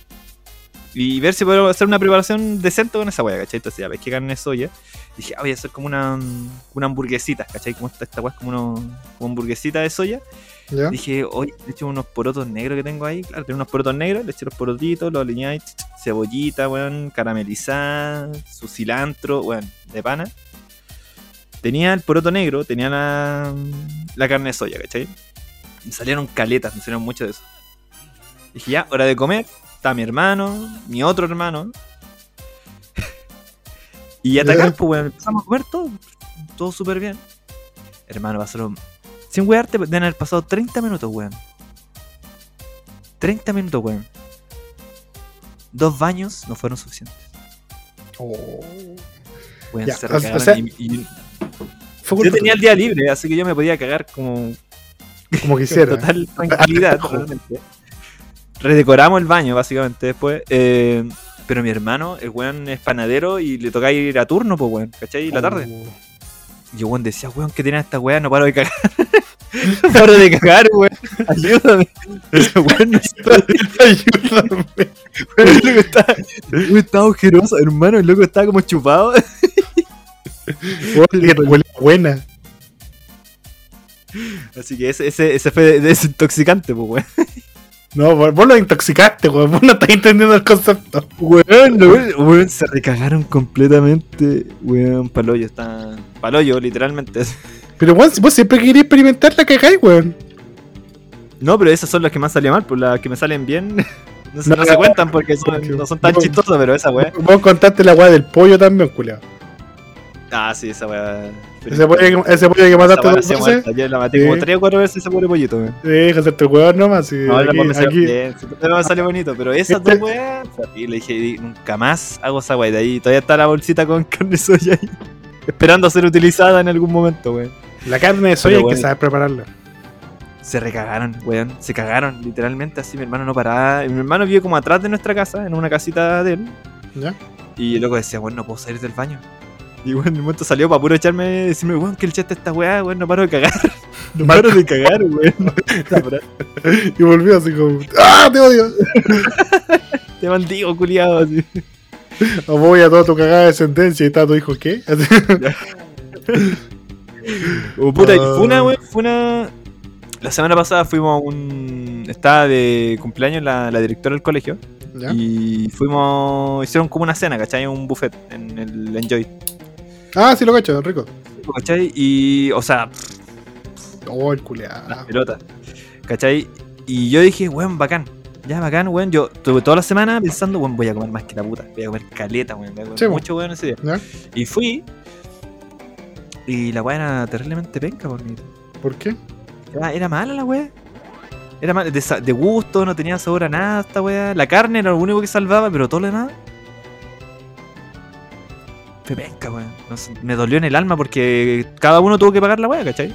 Y ver si puedo hacer una preparación decente con esa weá, ¿cachai? Entonces ya ves que carne de soya. Dije, ah, voy a hacer como una, una hamburguesita, ¿cachai? Como esta, esta weá es como, uno- como hamburguesita de soya. ¿Ya? Dije, oye, le eché unos porotos negros que tengo ahí. Claro, tengo unos porotos negros, le eché los porotitos, los ch, cebollita, weón, caramelizada, su cilantro, weón, de pana. Tenía el poroto negro, tenía la, la carne de soya, ¿cachai? Y salieron caletas, me salieron mucho de eso. Dije, ya, hora de comer. Está mi hermano, mi otro hermano. y atacar, pues, weón. Empezamos a comer todo. Todo súper bien. Hermano, pasaron. Sin wearte, deben haber pasado 30 minutos, weón. 30 minutos, weón. Dos baños no fueron suficientes. Oh. Weón, se o- sea, y- y- Fue yo tenía el día libre, así que yo me podía cagar como como quisiera. total tranquilidad. realmente. Redecoramos el baño, básicamente, después. eh, pero mi hermano, el weón es panadero y le toca ir a turno, pues, weón, ¿cachai? La tarde. Oh. Y yo, weón, decía, weón, que tiene esta weá, no paro de cagar. no paro de cagar, weón. Ayúdame. Weón no Ayúdame. weón, el loco estaba, el loco estaba ojeroso, hermano, el loco estaba como chupado. Huele buena. Así que ese, ese, ese fue desintoxicante, pues, weón. No, vos lo intoxicaste, weón. Vos no estás entendiendo el concepto. Weón, weón, weón, se recagaron completamente. Weón, paloyo, está. Paloyo, literalmente. Pero weón, vos siempre querías experimentar la cagáis, weón. No, pero esas son las que me han salido mal, pues las que me salen bien. No se, No, no se cuentan porque son- no son tan chistosas, pero esa weá. Vos contaste la weá del pollo también, culiao. Ah, sí, esa weá. Ese pollo que, ese pollo que mataste dos veces. muerta. Yo la maté como tres o cuatro veces ese pobre pollito, weón. Sí, hacerte el weón nomás. Sí, No, la aquí, salió aquí. bien. Si no me salió bonito, pero esas Este- dos weas. Y le dije, "Di- nunca más hago esa weá. De ahí todavía está la bolsita con carne soya ahí. Esperando a ser utilizada en algún momento, weón. La carne de soya Pero hay que bueno. saber prepararla. Se recagaron, weón. Se cagaron, literalmente así. Mi hermano no paraba. Mi hermano vive como atrás de nuestra casa, en una casita de él. ¿Ya? Y el loco decía, weón, no puedo salir del baño. Y bueno, en un momento salió para puro echarme, decirme, weón, que el chat esta weá, weón, no paro de cagar. No paro de cagar, weón. Y volvió así como. ¡Ah, te odio! Te maldigo, culiado. Así. O voy a toda tu cagada de sentencia y está tu hijo, ¿qué? O puta, y Ah. fue una, weón, fue una. La semana pasada fuimos a un. Estaba de cumpleaños la, la directora del colegio. ¿Ya? Y fuimos. Hicieron como una cena, ¿cachai? Un buffet en el Enjoy. Ah, sí lo cacho, rico. ¿cachai? Y. O sea, Oh, el las culeado. pelotas. ¿cachai? Y yo dije, weón, bacán. Ya, bacán, weón. Yo tuve toda la semana pensando, weón, voy a comer más que la puta. Voy a comer caleta, weón. Voy a comer Sí, po. mucho, weón, ese día. ¿Ya? Y fui. Y la weá era terriblemente penca por mí. ¿Por qué? Era, era mala la weá. Era mala, de gusto, no tenía sabor a nada esta weá. La carne era lo único que salvaba, pero todo lo demás. Fue penca, weón. No sé, me dolió en el alma porque cada uno tuvo que pagar la weá, ¿cachai?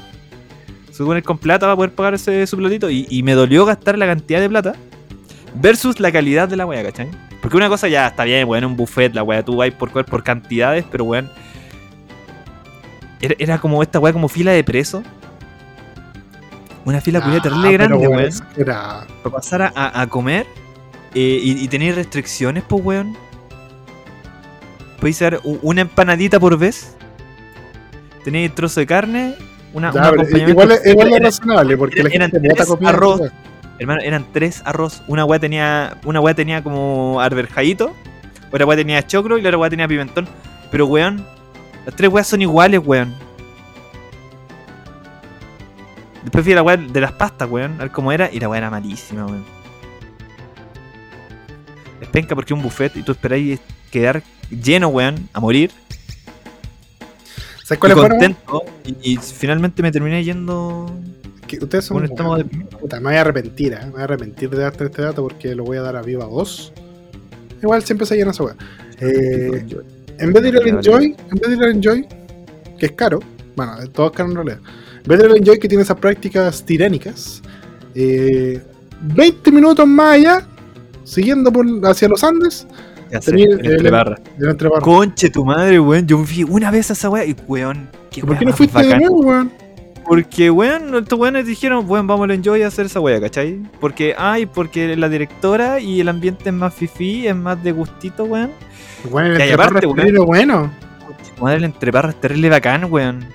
Supone con plata para poder pagar ese su platito. Y, y me dolió gastar la cantidad de plata versus la calidad de la weá, ¿cachai? Porque una cosa ya está bien, weón, un buffet, la weá, tú vas por por cantidades, pero weón. Era, era como esta weá, como fila de preso. Una fila culiada terrible Ah, grande, weón. Para pasar a comer eh, y, y tener restricciones, pues, weón. Podéis hacer u- una empanadita por vez. Tenéis trozo de carne, una, Ya, un pero igual, es- Era- razonable porque la eran gente bota tres comida. arroz. Hermano, eran tres arroz. Una weá tenía. Una weá tenía como arberjadito. Otra weá tenía choclo y la otra weá tenía pimentón. Pero weón, las tres weas son iguales, weón. Después fui a la weá de las pastas, weón, a ver cómo era, y la weá era malísima, weón. Es penca porque es un buffet y tú esperáis quedar lleno, weón, a morir. ¿Sabes Y cuáles fueron? contento. Y, y finalmente me terminé yendo Que ustedes son. estómago de Puta, me voy a arrepentir, ¿eh? Me voy a arrepentir de darte este dato porque lo voy a dar a Viva 2. Igual siempre se llena esa weá. Eh, en vez de ir al Enjoy, en vez de ir al Enjoy, que es caro, bueno, todo es caro en realidad. En vez de ir al Enjoy que tiene esas prácticas tiránicas, eh, 20 minutos más allá, siguiendo por, hacia los Andes, Ya sé, de entre barras. Conche tu madre, weón. Yo fui una vez a esa weá y, weón, qué ¿Por qué no fuiste de bacán. nuevo, weón? Porque, weón, estos weones dijeron, weón, vamos al enjoy a hacer esa weá, ¿cachai? Porque, ay, porque la directora y el ambiente es más fifi, es más de gustito, weón. Bueno, el weón. es bueno. Conche tu madre, el entreparra es terrible bacán, weón.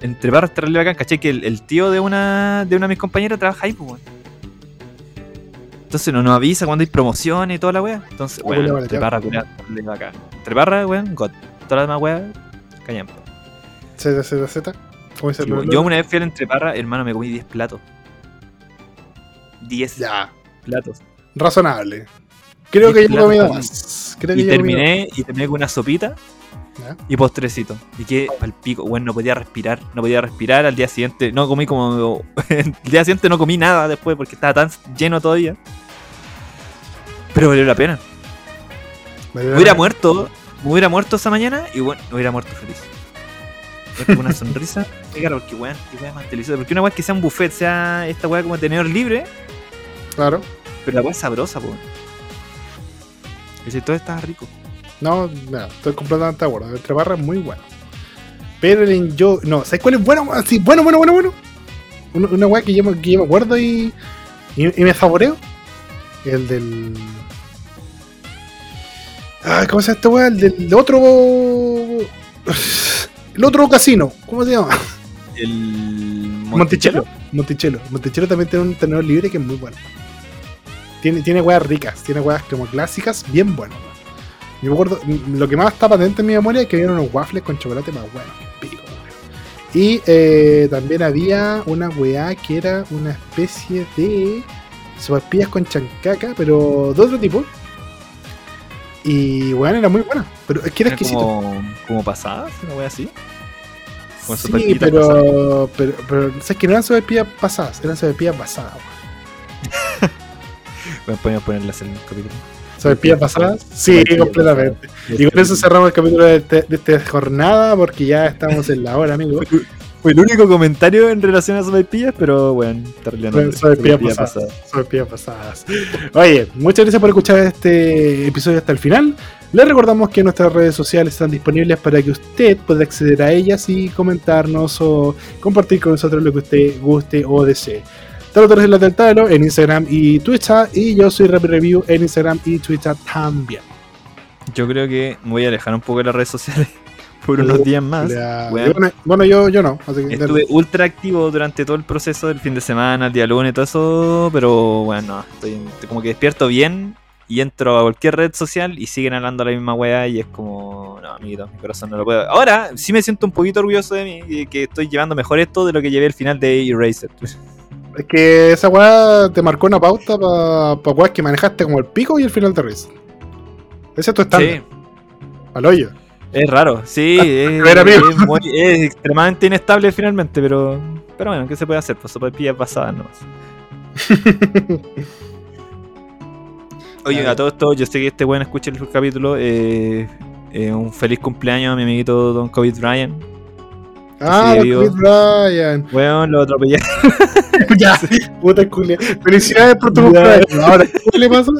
El entreparra es terrible bacán, ¿cachai? Que el, el tío de una, de una de mis compañeras trabaja ahí, pues, weón. Entonces no nos avisa cuando hay promociones y toda la weá. Entonces, weón, culiao, terrible bacán. Entreparra, weón, got. Todas las demás weas, callampa. ZZZ. ¿Cómo dice Sí, el weón. Yo una vez fui al entreparra, hermano, me comí 10 platos. 10 Ya, platos. razonable. Creo que yo he comido más. Creo Y que terminé, y terminé con una sopita Ya. y postrecito. Y que al pico, bueno, no podía respirar. No podía respirar al día siguiente. No comí como. el día siguiente no comí nada después porque estaba tan lleno todavía. Pero valió la pena. Vale, Me hubiera vale. muerto, me hubiera muerto esa mañana y bueno, me hubiera muerto feliz. Con una sonrisa. Claro, porque weón, qué weá más deliciosa. Porque una weá que sea un buffet, sea esta weá como tenedor libre, Claro. pero la weá es sabrosa, po. Y si todo estaba rico. No, no, estoy completamente de acuerdo. El entreparra es muy bueno. Pero el enjoy. No, ¿sabes cuál es bueno? weón? Sí, bueno, bueno, bueno, bueno. Una, una weá que yo, me- que yo me acuerdo y, y, y me favoreo. El del. Ay, ¿cómo se llama esta weá? El del otro. El otro casino. ¿Cómo se llama? El Monticello. Monticello. Monticello también tiene un tenedor libre que es muy bueno. Tiene, tiene weas ricas, tiene weas como clásicas, bien buenas. Yo me acuerdo, lo que más está patente en mi memoria es que había unos waffles con chocolate más buenos que pico. Y eh, también había una weá que era una especie de sopaipillas con chancaca, pero de otro tipo. Y weón, era muy buena, pero es que era Era exquisito. como, como pasadas, una wea así. Con Sí, sopaipillas pasadas. pero, pero, pero, ¿sabes que no eran sopaipillas pasadas? Eran sopaipillas basadas, weón. Bueno, podemos ponerlas en el capítulo. ¿Sopaipillas pasadas? Sí, completamente. Y con eso cerramos el capítulo de, este- de esta jornada porque ya estamos en la hora, amigo. Fue el único comentario en relación a sopaipillas, pero bueno, está Bueno, sopaipillas pasadas. Sopaipillas pasadas. Oye, muchas gracias por escuchar este episodio hasta el final. Les recordamos que nuestras redes sociales están disponibles para que usted pueda acceder a ellas y comentarnos o compartir con nosotros lo que usted guste o desee. Talo es la del Talo en Instagram y Twitter y yo soy Rapid Review en Instagram y Twitter también. Yo creo que me voy a alejar un poco de las redes sociales por unos días más. Bueno. yo, yo no. Así que Estuve ultra activo durante todo el proceso del fin de semana, el día lunes y todo eso, pero bueno, estoy como que despierto bien y entro a cualquier red social y siguen hablando la misma weá y es como, no, amiguito, mi corazón no lo puede. Ahora sí me siento un poquito orgulloso de mí, y que estoy llevando mejor esto de lo que llevé al final de Eraser. Es que esa weá te marcó una pauta para pa weas que manejaste como el pico y el final de Race. Ese es tu estándar, Sí, al hoyo. Es raro, sí, es, ver, amigo. es muy- es extremadamente inestable finalmente, pero, pero bueno, ¿qué se puede hacer? Pues sopaipillas pasadas nomás. Oye, a todo esto, yo sé que este buen escucha el capítulo. Eh, eh, un feliz cumpleaños a mi amiguito Don Covid Ryan. Ah, Sí, vivo. Chris Ryan. Weón, lo atropellé. ya, puta culia. Felicidades por tu cumpleaños. Ahora, ¿qué le pasó?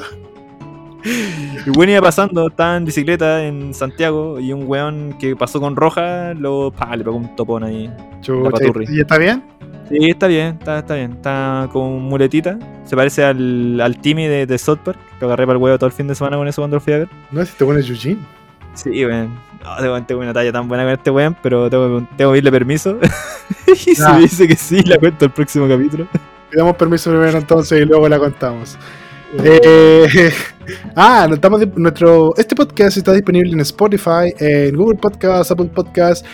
Y bueno, iba pasando, estaba en bicicleta en Santiago y un weón que pasó con roja lo, pa, le pegó un topón ahí. Chucha. ¿y está bien? Sí, está bien, está, está bien. Está con muletita. Se parece al, al Timmy de, de South Park. Que agarré para el huevo todo el fin de semana con eso cuando lo fui a ver. No si te pones Eugene. Sí, weón. No, tengo, una talla tan buena con este weón, pero tengo, tengo que pedirle permiso. y si Ya. me dice que sí, la cuento el próximo capítulo. Pidamos permiso primero entonces y luego la contamos. Ah, estamos nuestro este podcast está disponible en Spotify, en Google Podcast, Apple Podcast,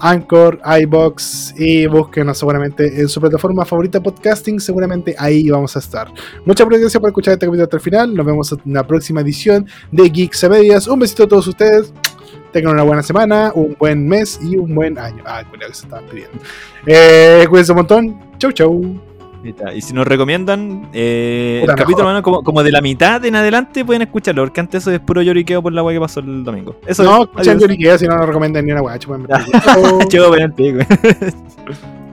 Anchor, iBox y búsquenos seguramente en su plataforma favorita podcasting, seguramente ahí vamos a estar. Muchas gracias por escuchar este capítulo hasta el final. Nos vemos en la próxima edición de Geeks a Medias. Un besito a todos ustedes. Tengan una buena semana, un buen mes y un buen año. Ah, que se estaban pidiendo. Eh, cuídense un montón. Chau, chau. Y, si nos recomiendan eh, el capítulo, mano, como, como de la mitad en adelante, pueden escucharlo, porque antes eso es puro lloriqueo por la weá que pasó el domingo. Eso No, es. escuchen Adiós. Lloriquea si no nos recomiendan ni una guacha. Chau, weón, pico.